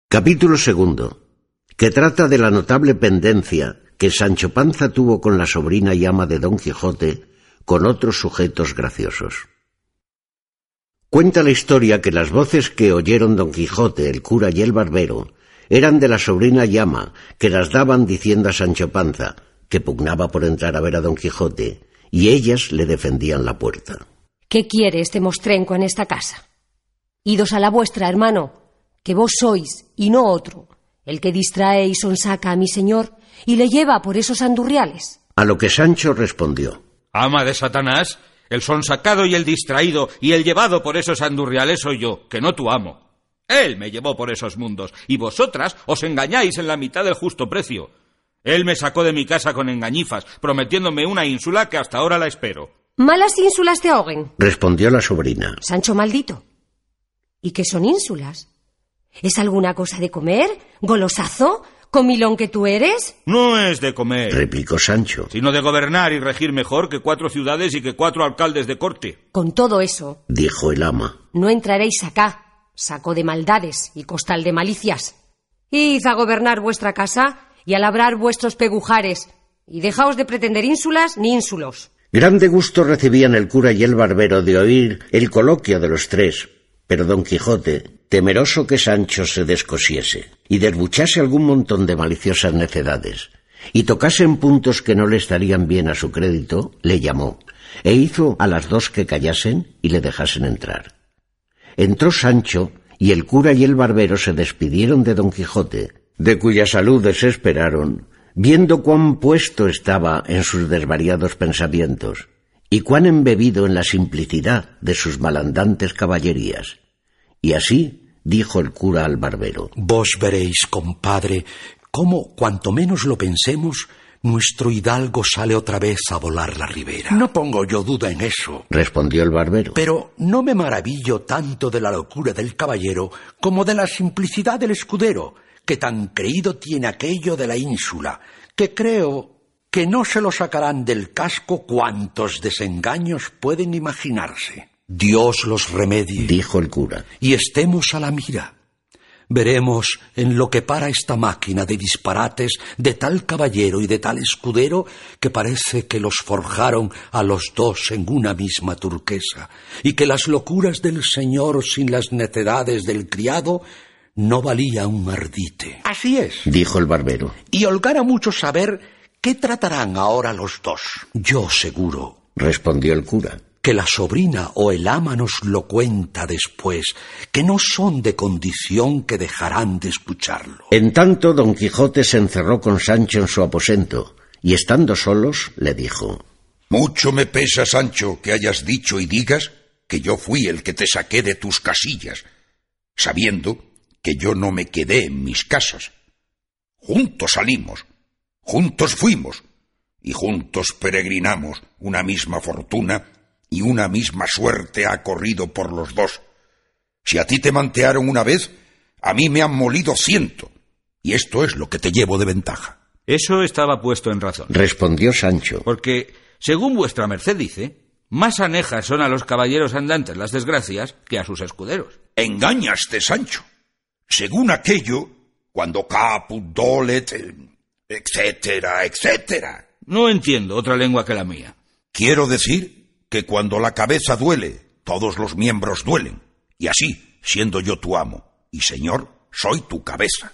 Capítulo segundo, que trata de la notable pendencia que Sancho Panza tuvo con la sobrina y ama de Don Quijote con otros sujetos graciosos. Cuenta la historia que las voces que oyeron Don Quijote, el cura y el barbero eran de la sobrina llama, que las daban diciendo a Sancho Panza, que pugnaba por entrar a ver a Don Quijote, y ellas le defendían la puerta. ¿Qué quiere este mostrenco en esta casa? Idos a la vuestra, hermano, que vos sois, y no otro, el que distrae y sonsaca a mi señor y le lleva por esos andurriales. A lo que Sancho respondió. Ama de Satanás, el sonsacado y el distraído y el llevado por esos andurriales soy yo, que no tu amo. Él me llevó por esos mundos, y vosotras os engañáis en la mitad del justo precio. Él me sacó de mi casa con engañifas, prometiéndome una ínsula que hasta ahora la espero. Malas ínsulas te ahoguen. Respondió la sobrina. Sancho maldito. ¿Y qué son ínsulas? ¿Es alguna cosa de comer? ¿Golosazo? ¿Comilón que tú eres? No es de comer, Replicó Sancho. sino de gobernar y regir mejor que cuatro ciudades y que cuatro alcaldes de corte. Con todo eso, Dijo el ama. no entraréis acá, saco de maldades y costal de malicias. Id a gobernar vuestra casa y a labrar vuestros pegujares, y dejaos de pretender ínsulas ni ínsulos. Grande gusto recibían el cura y el barbero de oír el coloquio de los tres, pero don Quijote, temeroso que Sancho se descosiese y derbuchase algún montón de maliciosas necedades, y tocase en puntos que no le estarían bien a su crédito, le llamó, e hizo a las dos que callasen y le dejasen entrar. Entró Sancho, y el cura y el barbero se despidieron de don Quijote, de cuya salud desesperaron, viendo cuán puesto estaba en sus desvariados pensamientos, y cuán embebido en la simplicidad de sus malandantes caballerías. Y así dijo el cura al barbero. Vos veréis, compadre, cómo, cuanto menos lo pensemos, nuestro hidalgo sale otra vez a volar la ribera. No pongo yo duda en eso. Respondió el barbero. Pero no me maravillo tanto de la locura del caballero como de la simplicidad del escudero, que tan creído tiene aquello de la ínsula, que creo que no se lo sacarán del casco cuantos desengaños pueden imaginarse. Dios los remedie dijo el cura. y estemos a la mira. Veremos en lo que para esta máquina de disparates de tal caballero y de tal escudero que parece que los forjaron a los dos en una misma turquesa, y que las locuras del señor sin las necedades del criado no valía un ardite. Así es. Dijo el barbero. Y holgara mucho saber qué tratarán ahora los dos. Yo seguro Respondió el cura. Que la sobrina o el ama nos lo cuenta después, que no son de condición que dejarán de escucharlo. En tanto, don Quijote se encerró con Sancho en su aposento, y estando solos, le dijo. Mucho me pesa, Sancho, que hayas dicho y digas que yo fui el que te saqué de tus casillas, sabiendo que yo no me quedé en mis casas. Juntos salimos, juntos fuimos, y juntos peregrinamos una misma fortuna y una misma suerte ha corrido por los dos. Si a ti te mantearon una vez, a mí me han molido ciento, y esto es lo que te llevo de ventaja. Eso estaba puesto en razón. Respondió Sancho. Porque, según vuestra merced dice, más anejas son a los caballeros andantes las desgracias que a sus escuderos. Engañaste, Sancho. Según aquello, cuando caput dolet, etcétera, etcétera. No entiendo otra lengua que la mía. Quiero decir que cuando la cabeza duele, todos los miembros duelen. Y así, siendo yo tu amo y señor, soy tu cabeza.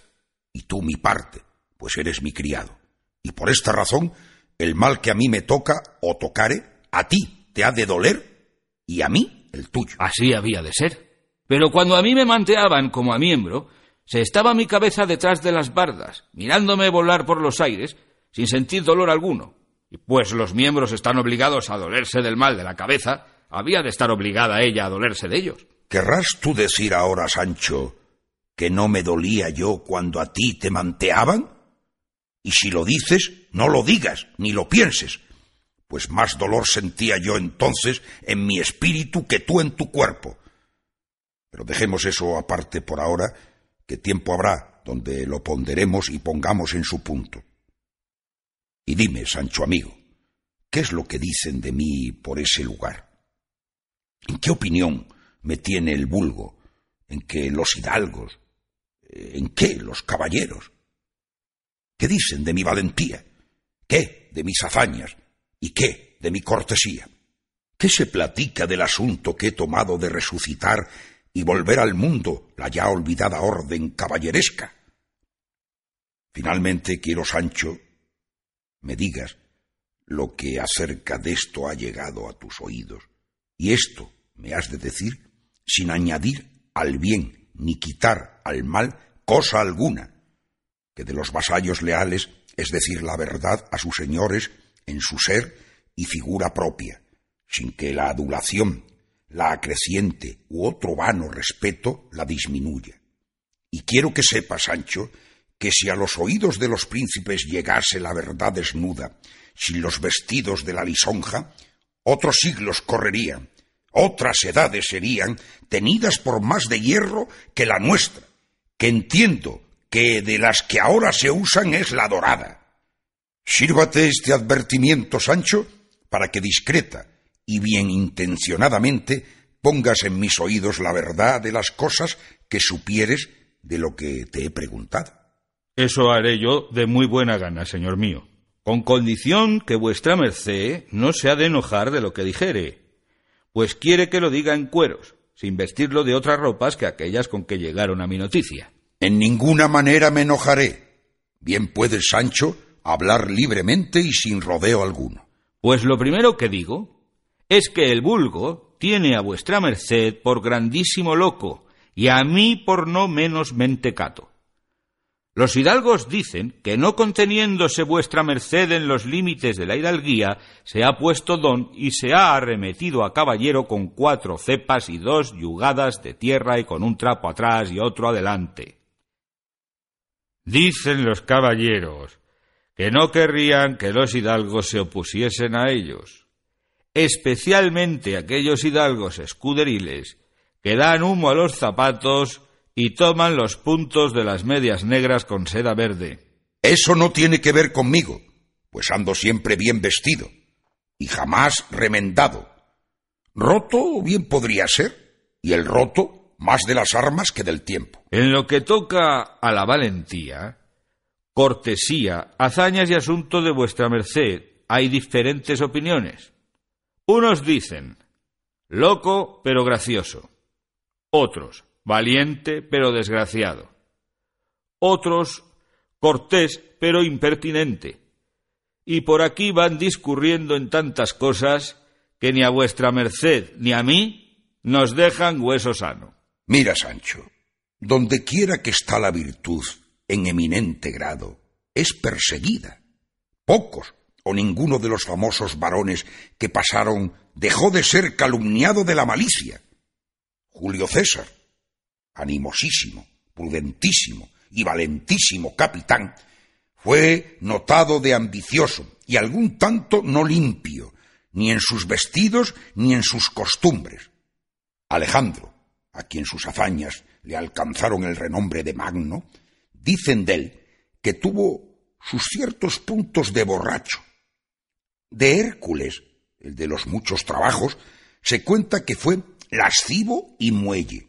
Y tú mi parte, pues eres mi criado. Y por esta razón, el mal que a mí me toca o tocare, a ti te ha de doler y a mí el tuyo. Así había de ser. Pero cuando a mí me manteaban como a miembro, se estaba mi cabeza detrás de las bardas, mirándome volar por los aires, sin sentir dolor alguno. Y pues los miembros están obligados a dolerse del mal de la cabeza, había de estar obligada ella a dolerse de ellos. ¿Querrás tú decir ahora, Sancho, que no me dolía yo cuando a ti te manteaban? Y si lo dices, no lo digas, ni lo pienses, pues más dolor sentía yo entonces en mi espíritu que tú en tu cuerpo. Pero dejemos eso aparte por ahora, que tiempo habrá donde lo ponderemos y pongamos en su punto. Y dime, Sancho amigo, ¿qué es lo que dicen de mí por ese lugar? ¿En qué opinión me tiene el vulgo? ¿En qué los hidalgos? ¿En qué los caballeros? ¿Qué dicen de mi valentía? ¿Qué de mis hazañas? ¿Y qué de mi cortesía? ¿Qué se platica del asunto que he tomado de resucitar y volver al mundo la ya olvidada orden caballeresca? Finalmente quiero, Sancho, me digas lo que acerca de esto ha llegado a tus oídos. Y esto me has de decir sin añadir al bien ni quitar al mal cosa alguna, que de los vasallos leales, es decir, la verdad a sus señores, en su ser y figura propia, sin que la adulación, la acreciente u otro vano respeto la disminuya. Y quiero que sepa, Sancho, que si a los oídos de los príncipes llegase la verdad desnuda, sin los vestidos de la lisonja, otros siglos correrían, otras edades serían tenidas por más de hierro que la nuestra, que entiendo que de las que ahora se usan es la dorada. Sírvate este advertimiento, Sancho, para que discreta y bien intencionadamente pongas en mis oídos la verdad de las cosas que supieres de lo que te he preguntado. Eso haré yo de muy buena gana, señor mío, con condición que vuestra merced no se ha de enojar de lo que dijere, pues quiere que lo diga en cueros, sin vestirlo de otras ropas que aquellas con que llegaron a mi noticia. En ninguna manera me enojaré. Bien puedes, Sancho, hablar libremente y sin rodeo alguno. Pues lo primero que digo es que el vulgo tiene a vuestra merced por grandísimo loco y a mí por no menos mentecato. Los hidalgos dicen que no conteniéndose vuestra merced en los límites de la hidalguía, se ha puesto don y se ha arremetido a caballero con cuatro cepas y dos yugadas de tierra y con un trapo atrás y otro adelante. Dicen los caballeros que no querrían que los hidalgos se opusiesen a ellos, especialmente aquellos hidalgos escuderiles que dan humo a los zapatos y toman los puntos de las medias negras con seda verde. Eso no tiene que ver conmigo, pues ando siempre bien vestido y jamás remendado. Roto bien podría ser, y el roto más de las armas que del tiempo. En lo que toca a la valentía, cortesía, hazañas y asunto de vuestra merced, hay diferentes opiniones. Unos dicen, loco pero gracioso. Otros, valiente pero desgraciado. Otros, cortés pero impertinente. Y por aquí van discurriendo en tantas cosas que ni a vuestra merced ni a mí nos dejan hueso sano. Mira, Sancho, donde quiera que está la virtud en eminente grado, es perseguida. Pocos o ninguno de los famosos varones que pasaron dejó de ser calumniado de la malicia. Julio César, animosísimo, prudentísimo y valentísimo capitán, fue notado de ambicioso y algún tanto no limpio, ni en sus vestidos ni en sus costumbres. Alejandro, a quien sus hazañas le alcanzaron el renombre de magno, dicen de él que tuvo sus ciertos puntos de borracho. De Hércules, el de los muchos trabajos, se cuenta que fue lascivo y muelle.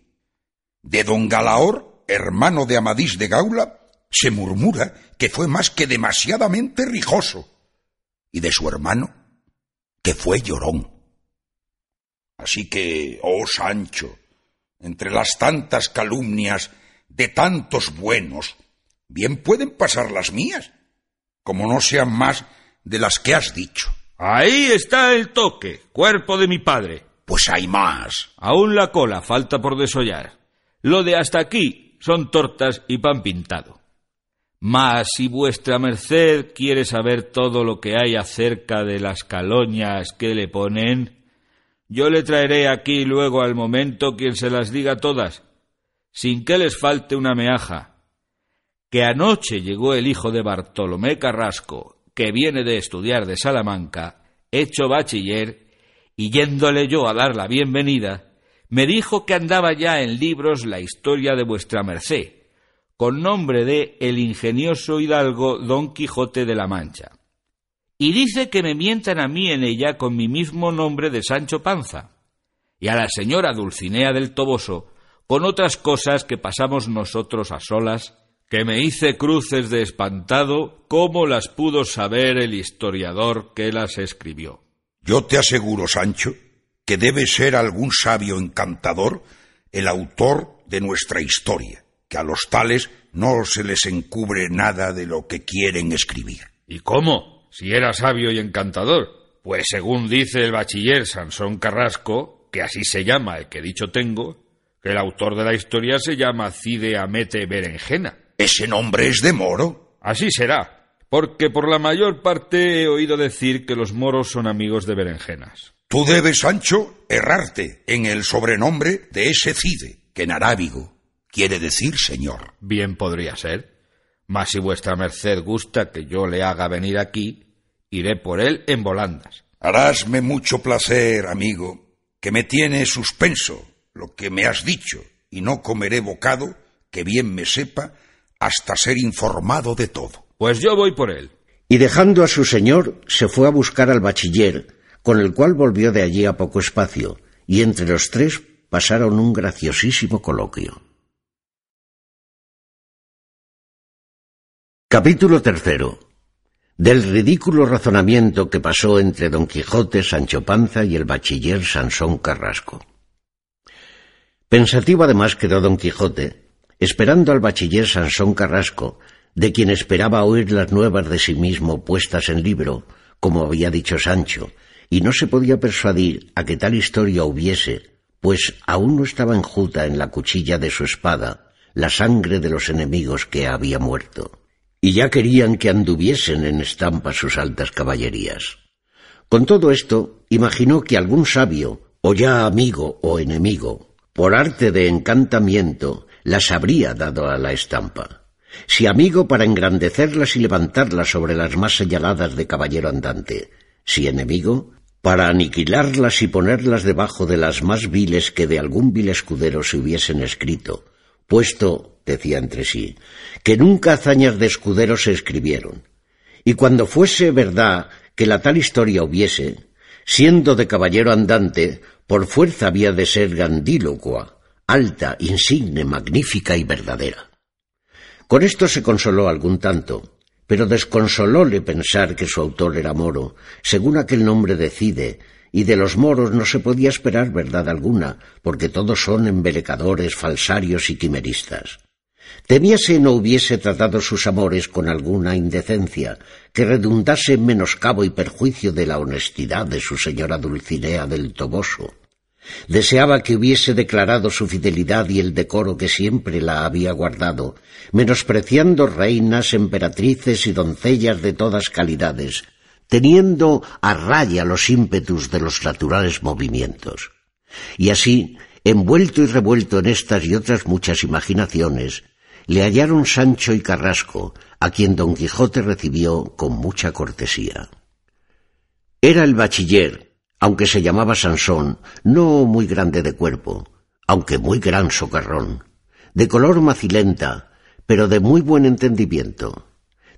De don Galaor, hermano de Amadís de Gaula, se murmura que fue más que demasiadamente rijoso, y de su hermano, que fue llorón. Así que, oh Sancho, entre las tantas calumnias de tantos buenos, bien pueden pasar las mías, como no sean más de las que has dicho. Ahí está el toque, cuerpo de mi padre. Pues hay más. Aún la cola falta por desollar. Lo de hasta aquí son tortas y pan pintado. Mas si vuestra merced quiere saber todo lo que hay acerca de las caloñas que le ponen, yo le traeré aquí luego al momento quien se las diga todas, sin que les falte una meaja. Que anoche llegó el hijo de Bartolomé Carrasco, que viene de estudiar de Salamanca, hecho bachiller, y yéndole yo a dar la bienvenida, me dijo que andaba ya en libros la historia de vuestra merced, con nombre de el ingenioso hidalgo Don Quijote de la Mancha. Y dice que me mientan a mí en ella con mi mismo nombre de Sancho Panza, y a la señora Dulcinea del Toboso con otras cosas que pasamos nosotros a solas, que me hice cruces de espantado cómo las pudo saber el historiador que las escribió. Yo te aseguro, Sancho, que debe ser algún sabio encantador el autor de nuestra historia, que a los tales no se les encubre nada de lo que quieren escribir. ¿Y cómo? Si era sabio y encantador. Pues según dice el bachiller Sansón Carrasco, que así se llama el que dicho tengo, que el autor de la historia se llama Cide Amete Berenjena. Ese nombre es de moro. Así será, porque por la mayor parte he oído decir que los moros son amigos de berenjenas. Tú debes, Sancho, errarte en el sobrenombre de ese Cide, que en arábigo quiere decir señor. Bien podría ser. Mas si vuestra merced gusta que yo le haga venir aquí, iré por él en volandas. Harásme mucho placer, amigo, que me tiene suspenso lo que me has dicho, y no comeré bocado que bien me sepa hasta ser informado de todo. Pues yo voy por él. Y dejando a su señor, se fue a buscar al bachiller, con el cual volvió de allí a poco espacio, y entre los tres pasaron un graciosísimo coloquio. Capítulo tercero. Del ridículo razonamiento que pasó entre don Quijote, Sancho Panza y el bachiller Sansón Carrasco. Pensativo además quedó don Quijote, esperando al bachiller Sansón Carrasco, de quien esperaba oír las nuevas de sí mismo puestas en libro, como había dicho Sancho, y no se podía persuadir a que tal historia hubiese, pues aún no estaba enjuta en la cuchilla de su espada la sangre de los enemigos que había muerto y ya querían que anduviesen en estampa sus altas caballerías. Con todo esto, imaginó que algún sabio, o ya amigo o enemigo, por arte de encantamiento, las habría dado a la estampa. Si amigo para engrandecerlas y levantarlas sobre las más señaladas de caballero andante, si enemigo para aniquilarlas y ponerlas debajo de las más viles que de algún vil escudero se hubiesen escrito, puesto, decía entre sí, que nunca hazañas de escudero se escribieron. Y cuando fuese verdad que la tal historia hubiese, siendo de caballero andante, por fuerza había de ser gandílocua, alta, insigne, magnífica y verdadera. Con esto se consoló algún tanto, pero desconsolóle pensar que su autor era moro, según aquel nombre decide, y de los moros no se podía esperar verdad alguna, porque todos son embelecadores, falsarios y quimeristas. Temíase no hubiese tratado sus amores con alguna indecencia, que redundase en menoscabo y perjuicio de la honestidad de su señora Dulcinea del Toboso. Deseaba que hubiese declarado su fidelidad y el decoro que siempre la había guardado, menospreciando reinas, emperatrices y doncellas de todas calidades, teniendo a raya los ímpetus de los naturales movimientos. Y así, envuelto y revuelto en estas y otras muchas imaginaciones, le hallaron Sancho y Carrasco, a quien don Quijote recibió con mucha cortesía. Era el bachiller, aunque se llamaba Sansón, no muy grande de cuerpo, aunque muy gran socarrón, de color macilenta, pero de muy buen entendimiento,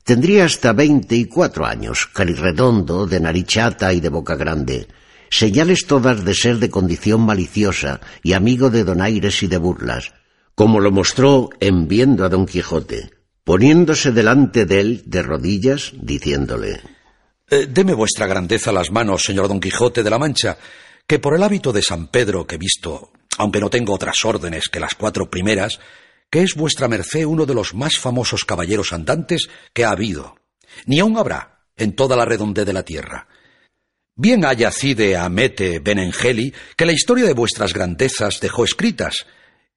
Tendría hasta veinte y cuatro años, carirredondo, de narichata y de boca grande, señales todas de ser de condición maliciosa y amigo de donaires y de burlas, como lo mostró en viendo a don Quijote, poniéndose delante de él de rodillas, diciéndole eh, Deme vuestra grandeza las manos, señor don Quijote de la Mancha, que por el hábito de San Pedro que he visto, aunque no tengo otras órdenes que las cuatro primeras, que es vuestra merced uno de los más famosos caballeros andantes que ha habido, ni aún habrá en toda la redondez de la tierra. Bien haya Cide Amete Benengeli que la historia de vuestras grandezas dejó escritas,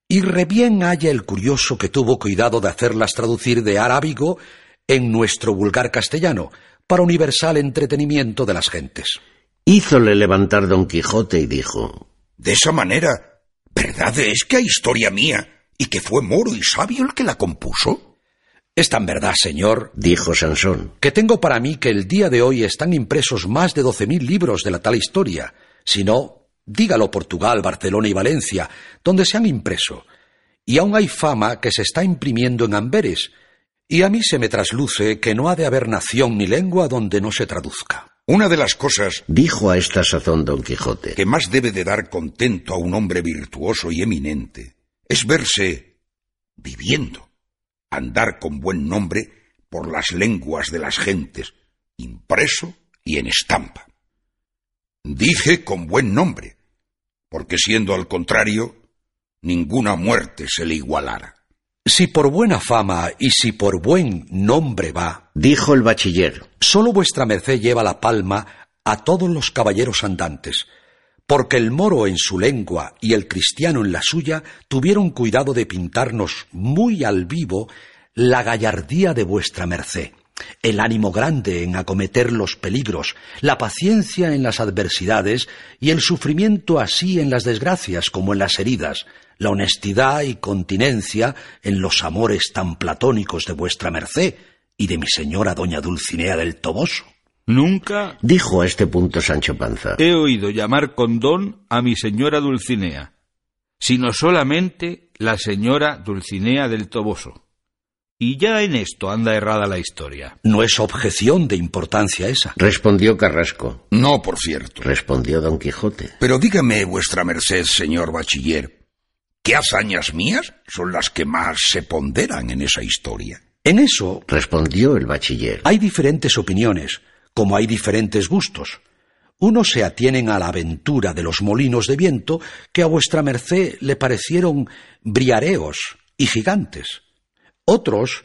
y re bien haya el curioso que tuvo cuidado de hacerlas traducir de arábigo en nuestro vulgar castellano, para universal entretenimiento de las gentes. Hízole levantar don Quijote y dijo De esa manera, ¿verdad es que hay historia mía y que fue moro y sabio el que la compuso? Es tan verdad, señor, dijo Sansón, que tengo para mí que el día de hoy están impresos más de doce mil libros de la tal historia. Si no, dígalo Portugal, Barcelona y Valencia, donde se han impreso. Y aún hay fama que se está imprimiendo en Amberes, y a mí se me trasluce que no ha de haber nación ni lengua donde no se traduzca. Una de las cosas, dijo a esta sazón don Quijote, que más debe de dar contento a un hombre virtuoso y eminente, es verse viviendo, andar con buen nombre por las lenguas de las gentes, impreso y en estampa. Dije con buen nombre, porque siendo al contrario, ninguna muerte se le igualara. Si por buena fama y si por buen nombre va, dijo el bachiller, sólo vuestra merced lleva la palma a todos los caballeros andantes, porque el moro en su lengua y el cristiano en la suya tuvieron cuidado de pintarnos muy al vivo la gallardía de vuestra merced. El ánimo grande en acometer los peligros, la paciencia en las adversidades y el sufrimiento así en las desgracias como en las heridas, la honestidad y continencia en los amores tan platónicos de vuestra merced y de mi señora doña Dulcinea del Toboso. Nunca Dijo a este punto Sancho Panza. he oído llamar con don a mi señora Dulcinea, sino solamente la señora Dulcinea del Toboso. Y ya en esto anda errada la historia. No es objeción de importancia esa. Respondió Carrasco. No, por cierto. Respondió Don Quijote. Pero dígame, vuestra merced, señor bachiller, ¿qué hazañas mías son las que más se ponderan en esa historia? En eso Respondió el bachiller. hay diferentes opiniones, como hay diferentes gustos. Unos se atienen a la aventura de los molinos de viento que a vuestra merced le parecieron briareos y gigantes. Otros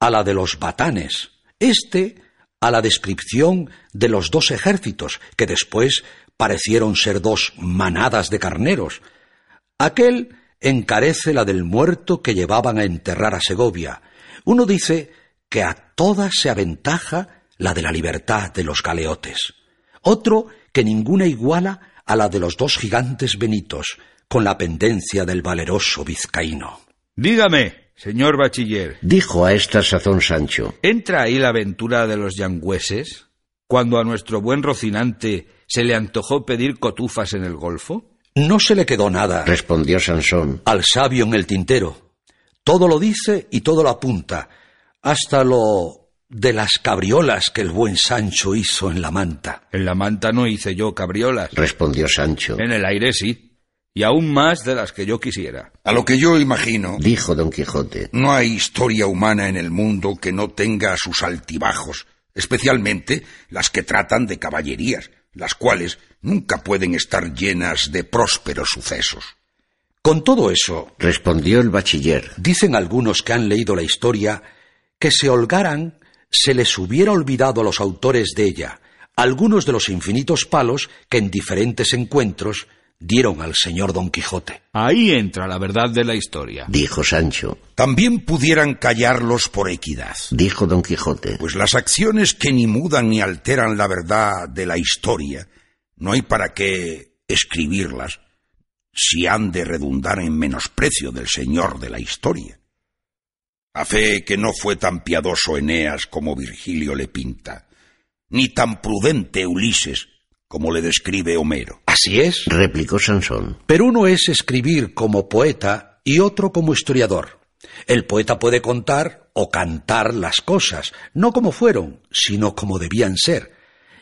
a la de los batanes. Este a la descripción de los dos ejércitos que después parecieron ser dos manadas de carneros. Aquel encarece la del muerto que llevaban a enterrar a Segovia. Uno dice que a todas se aventaja la de la libertad de los galeotes. Otro que ninguna iguala a la de los dos gigantes benitos, con la pendencia del valeroso vizcaíno. Dígame, señor bachiller, Dijo a esta sazón Sancho. ¿entra ahí la aventura de los yangüeses? Cuando a nuestro buen Rocinante se le antojó pedir cotufas en el Golfo? No se le quedó nada Respondió Sansón. al sabio en el tintero. Todo lo dice y todo lo apunta, hasta lo de las cabriolas que el buen Sancho hizo en la manta. En la manta no hice yo cabriolas. Respondió Sancho. En el aire sí. Y aún más de las que yo quisiera. A lo que yo imagino, Dijo Don Quijote. no hay historia humana en el mundo que no tenga sus altibajos, especialmente las que tratan de caballerías, las cuales nunca pueden estar llenas de prósperos sucesos. Con todo eso, Respondió el bachiller. dicen algunos que han leído la historia que se holgaran se les hubiera olvidado a los autores de ella algunos de los infinitos palos que en diferentes encuentros dieron al señor Don Quijote. Ahí entra la verdad de la historia. Dijo Sancho. También pudieran callarlos por equidad, Dijo Don Quijote. pues las acciones que ni mudan ni alteran la verdad de la historia, no hay para qué escribirlas si han de redundar en menosprecio del señor de la historia. A fe que no fue tan piadoso Eneas como Virgilio le pinta, ni tan prudente Ulises como le describe Homero. Así es. Replicó Sansón. Pero uno es escribir como poeta y otro como historiador. El poeta puede contar o cantar las cosas, no como fueron, sino como debían ser.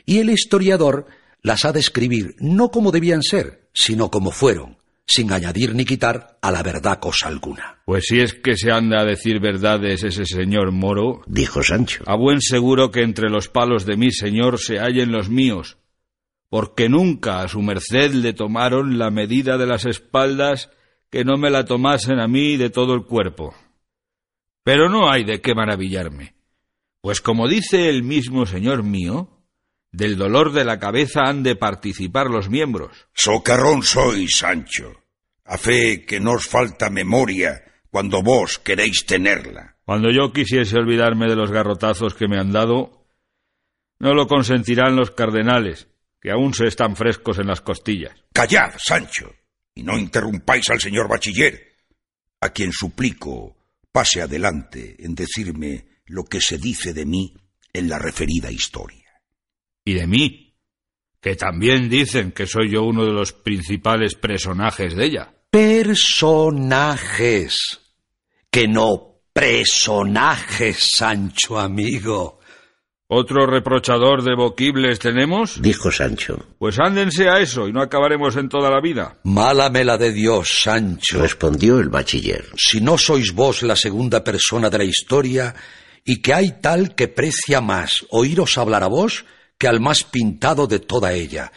Y el historiador las ha de escribir no como debían ser, sino como fueron, sin añadir ni quitar a la verdad cosa alguna. Pues si es que se anda a decir verdades ese señor moro, Dijo Sancho. a buen seguro que entre los palos de mi señor se hallen los míos, porque nunca a su merced le tomaron la medida de las espaldas que no me la tomasen a mí de todo el cuerpo. Pero no hay de qué maravillarme, pues como dice el mismo señor mío, del dolor de la cabeza han de participar los miembros. Socarrón sois, Sancho. A fe que no os falta memoria cuando vos queréis tenerla. Cuando yo quisiese olvidarme de los garrotazos que me han dado, no lo consentirán los cardenales, que aún se están frescos en las costillas. Callad, Sancho, y no interrumpáis al señor bachiller, a quien suplico pase adelante en decirme lo que se dice de mí en la referida historia. Y de mí, que también dicen que soy yo uno de los principales personajes de ella. Personajes, que no personajes, Sancho amigo. ¿Otro reprochador de boquibles tenemos? Dijo Sancho. Pues ándense a eso y no acabaremos en toda la vida. Mala me la de Dios, Sancho. Respondió el bachiller. si no sois vos la segunda persona de la historia, y que hay tal que precia más oíros hablar a vos que al más pintado de toda ella,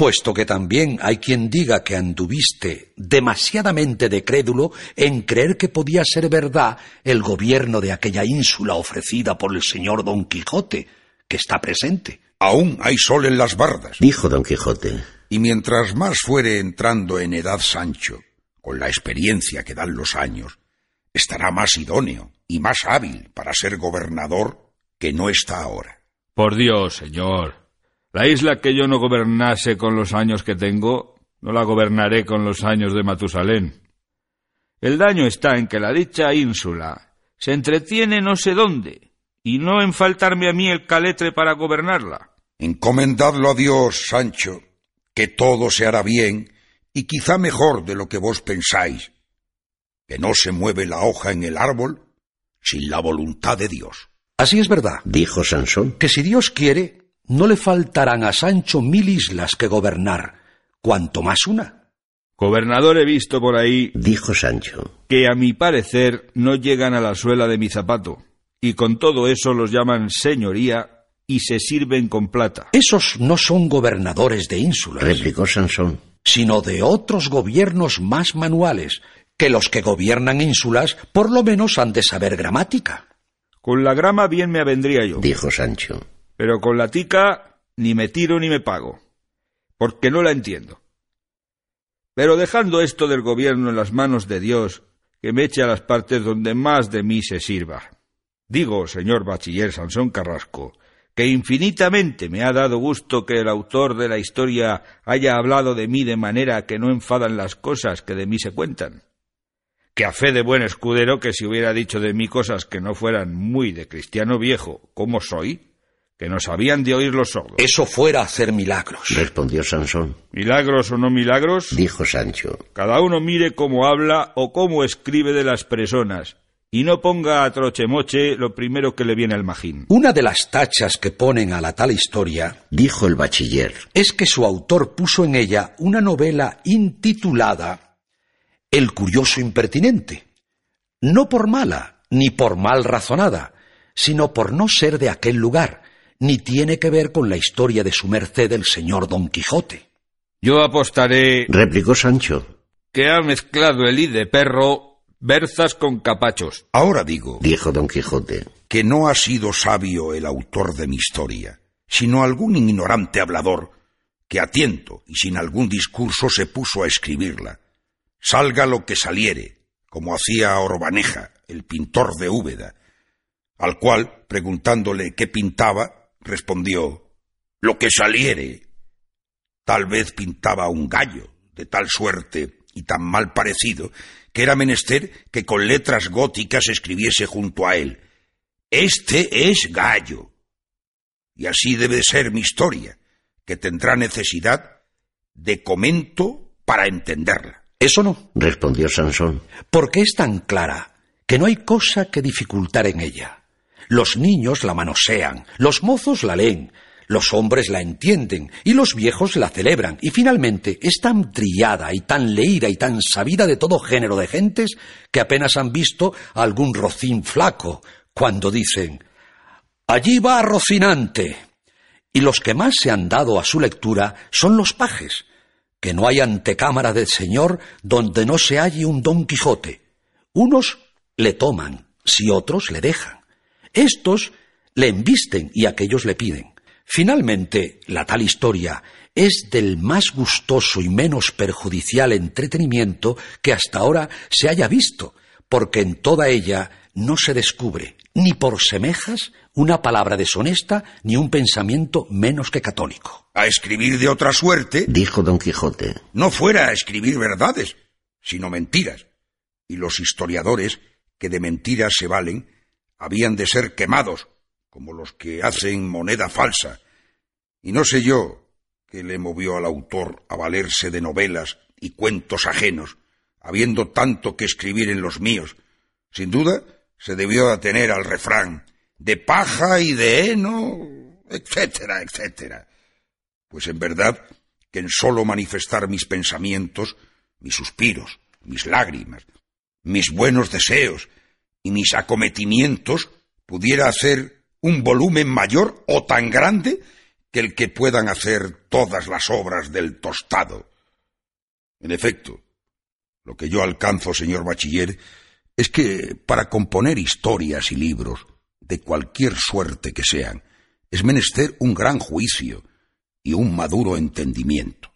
puesto que también hay quien diga que anduviste demasiadamente de crédulo en creer que podía ser verdad el gobierno de aquella ínsula ofrecida por el señor Don Quijote, que está presente. Aún hay sol en las bardas, Dijo Don Quijote. y mientras más fuere entrando en edad Sancho, con la experiencia que dan los años, estará más idóneo y más hábil para ser gobernador que no está ahora. Por Dios, señor. La isla que yo no gobernase con los años que tengo, no la gobernaré con los años de Matusalén. El daño está en que la dicha ínsula se entretiene no sé dónde, y no en faltarme a mí el caletre para gobernarla. Encomendadlo a Dios, Sancho, que todo se hará bien, y quizá mejor de lo que vos pensáis, que no se mueve la hoja en el árbol sin la voluntad de Dios. Así es verdad, dijo Sansón, que si Dios quiere, no le faltarán a Sancho mil islas que gobernar, cuanto más una. Gobernador he visto por ahí, dijo Sancho, que a mi parecer no llegan a la suela de mi zapato, y con todo eso los llaman señoría y se sirven con plata. Esos no son gobernadores de ínsulas, replicó Sansón, sino de otros gobiernos más manuales, que los que gobiernan ínsulas por lo menos han de saber gramática. Con la grama bien me avendría yo. Dijo Sancho. Pero con la tica ni me tiro ni me pago, porque no la entiendo. Pero dejando esto del gobierno en las manos de Dios, que me eche a las partes donde más de mí se sirva. Digo, señor bachiller Sansón Carrasco, que infinitamente me ha dado gusto que el autor de la historia haya hablado de mí de manera que no enfadan las cosas que de mí se cuentan que a fe de buen escudero que si hubiera dicho de mí cosas que no fueran muy de cristiano viejo, como soy, que no sabían de oír los sordos. Eso fuera hacer milagros. Respondió Sansón. ¿Milagros o no milagros? Dijo Sancho. Cada uno mire cómo habla o cómo escribe de las personas, y no ponga a trochemoche lo primero que le viene al magín. Una de las tachas que ponen a la tal historia, dijo el bachiller, es que su autor puso en ella una novela intitulada el curioso impertinente, no por mala ni por mal razonada, sino por no ser de aquel lugar, ni tiene que ver con la historia de su merced el señor Don Quijote. Yo apostaré, replicó Sancho, que ha mezclado el i de perro berzas con capachos. Ahora digo, dijo Don Quijote, que no ha sido sabio el autor de mi historia, sino algún ignorante hablador que a tiento y sin algún discurso se puso a escribirla salga lo que saliere, como hacía Orbaneja, el pintor de Úbeda, al cual, preguntándole qué pintaba, respondió Lo que saliere. Tal vez pintaba un gallo, de tal suerte y tan mal parecido, que era menester que con letras góticas escribiese junto a él Este es gallo. Y así debe ser mi historia, que tendrá necesidad de comento para entenderla. Eso no, respondió Sansón, porque es tan clara que no hay cosa que dificultar en ella. Los niños la manosean, los mozos la leen, los hombres la entienden y los viejos la celebran. Y finalmente es tan trillada y tan leída y tan sabida de todo género de gentes que apenas han visto algún rocín flaco cuando dicen Allí va Rocinante. Y los que más se han dado a su lectura son los pajes, que no hay antecámara del Señor donde no se halle un Don Quijote. Unos le toman, si otros le dejan. Estos le embisten y aquellos le piden. Finalmente, la tal historia es del más gustoso y menos perjudicial entretenimiento que hasta ahora se haya visto, porque en toda ella no se descubre, ni por semejas, una palabra deshonesta, ni un pensamiento menos que católico. A escribir de otra suerte, dijo don Quijote, no fuera a escribir verdades, sino mentiras. Y los historiadores, que de mentiras se valen, habían de ser quemados, como los que hacen moneda falsa. Y no sé yo qué le movió al autor a valerse de novelas y cuentos ajenos, habiendo tanto que escribir en los míos. Sin duda, se debió atener al refrán de paja y de heno, etcétera, etcétera. Pues en verdad que en sólo manifestar mis pensamientos, mis suspiros, mis lágrimas, mis buenos deseos y mis acometimientos pudiera hacer un volumen mayor o tan grande que el que puedan hacer todas las obras del tostado. En efecto, lo que yo alcanzo, señor bachiller, es que para componer historias y libros, de cualquier suerte que sean, es menester un gran juicio y un maduro entendimiento.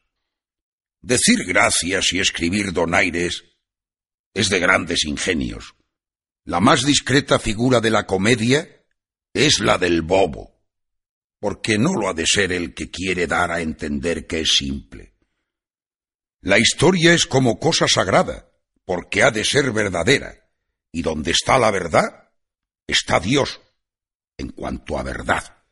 Decir gracias y escribir donaires es de grandes ingenios. La más discreta figura de la comedia es la del bobo, porque no lo ha de ser el que quiere dar a entender que es simple. La historia es como cosa sagrada, porque ha de ser verdadera, y donde está la verdad, está Dios, en cuanto a verdad.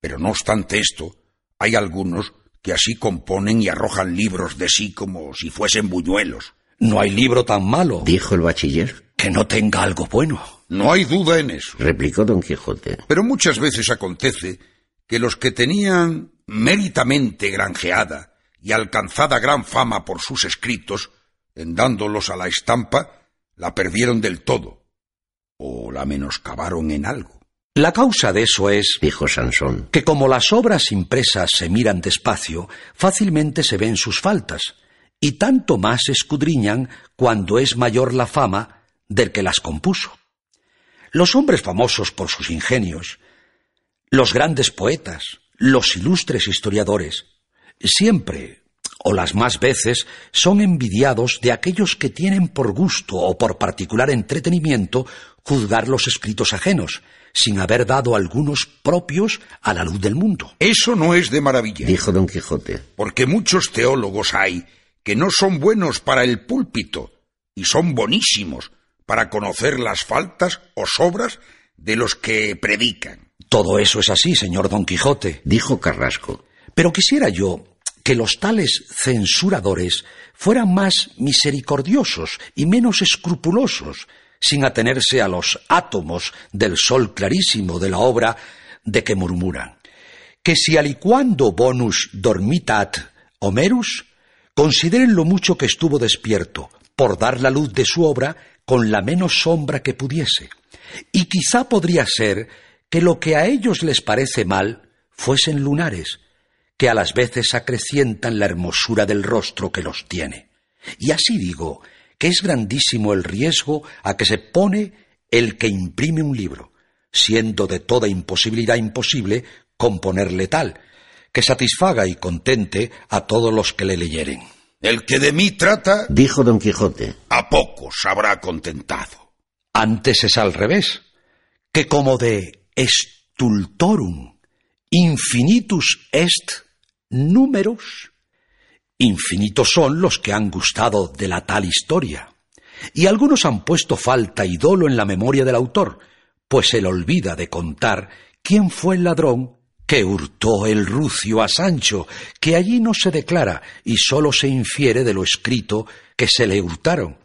Pero no obstante esto, hay algunos que así componen y arrojan libros de sí como si fuesen buñuelos. No hay libro tan malo. Dijo el bachiller. Que no tenga algo bueno. No hay duda en eso. Replicó don Quijote. Pero muchas veces acontece que los que tenían méritamente granjeada y alcanzada gran fama por sus escritos, en dándolos a la estampa, la perdieron del todo, o la menoscabaron en algo. La causa de eso es, dijo Sansón, que como las obras impresas se miran despacio, fácilmente se ven sus faltas, y tanto más escudriñan cuando es mayor la fama del que las compuso. Los hombres famosos por sus ingenios, los grandes poetas, los ilustres historiadores, siempre, o las más veces, son envidiados de aquellos que tienen por gusto o por particular entretenimiento juzgar los escritos ajenos, sin haber dado algunos propios a la luz del mundo. Eso no es de maravilla. Dijo don Quijote. Porque muchos teólogos hay que no son buenos para el púlpito y son bonísimos para conocer las faltas o sobras de los que predican. Todo eso es así, señor Don Quijote. Dijo Carrasco. Pero quisiera yo que los tales censuradores fueran más misericordiosos y menos escrupulosos, sin atenerse a los átomos del sol clarísimo de la obra de que murmuran. Que si alicuando bonus dormitat Homerus, consideren lo mucho que estuvo despierto, por dar la luz de su obra con la menos sombra que pudiese. Y quizá podría ser que lo que a ellos les parece mal fuesen lunares, que a las veces acrecientan la hermosura del rostro que los tiene. Y así digo, que es grandísimo el riesgo a que se pone el que imprime un libro, siendo de toda imposibilidad imposible componerle tal, que satisfaga y contente a todos los que le leyeren. El que de mí trata, dijo don Quijote, a pocos habrá contentado. Antes es al revés, que como de stultorum infinitus est números, Infinitos son los que han gustado de la tal historia. Y algunos han puesto falta y dolo en la memoria del autor, pues él olvida de contar quién fue el ladrón que hurtó el rucio a Sancho, que allí no se declara y sólo se infiere de lo escrito que se le hurtaron.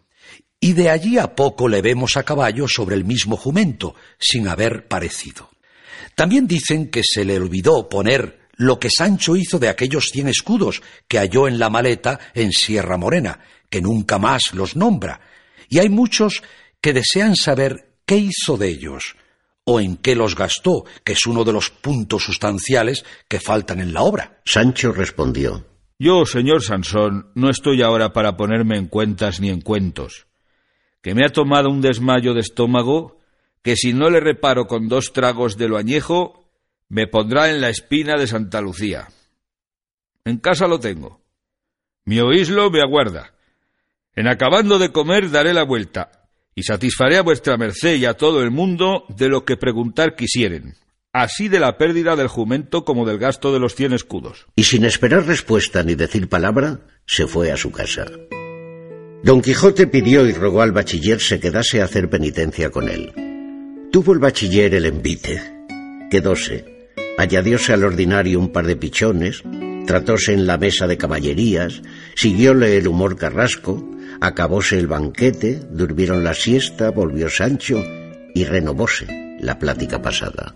Y de allí a poco le vemos a caballo sobre el mismo jumento, sin haber parecido. También dicen que se le olvidó poner lo que Sancho hizo de aquellos cien escudos que halló en la maleta en Sierra Morena, que nunca más los nombra, y hay muchos que desean saber qué hizo de ellos, o en qué los gastó, que es uno de los puntos sustanciales que faltan en la obra. Sancho respondió Yo, señor Sansón, no estoy ahora para ponerme en cuentas ni en cuentos, que me ha tomado un desmayo de estómago, que si no le reparo con dos tragos de lo añejo, me pondrá en la espina de Santa Lucía. En casa lo tengo. Mi oíslo me aguarda. En acabando de comer daré la vuelta, y satisfaré a vuestra merced y a todo el mundo de lo que preguntar quisieren, así de la pérdida del jumento como del gasto de los cien escudos. Y sin esperar respuesta ni decir palabra, se fue a su casa. Don Quijote pidió y rogó al bachiller se quedase a hacer penitencia con él. Tuvo el bachiller el envite. Quedóse añadióse al ordinario un par de pichones, tratóse en la mesa de caballerías, siguióle el humor carrasco, acabóse el banquete, durmieron la siesta, volvió Sancho y renovóse la plática pasada.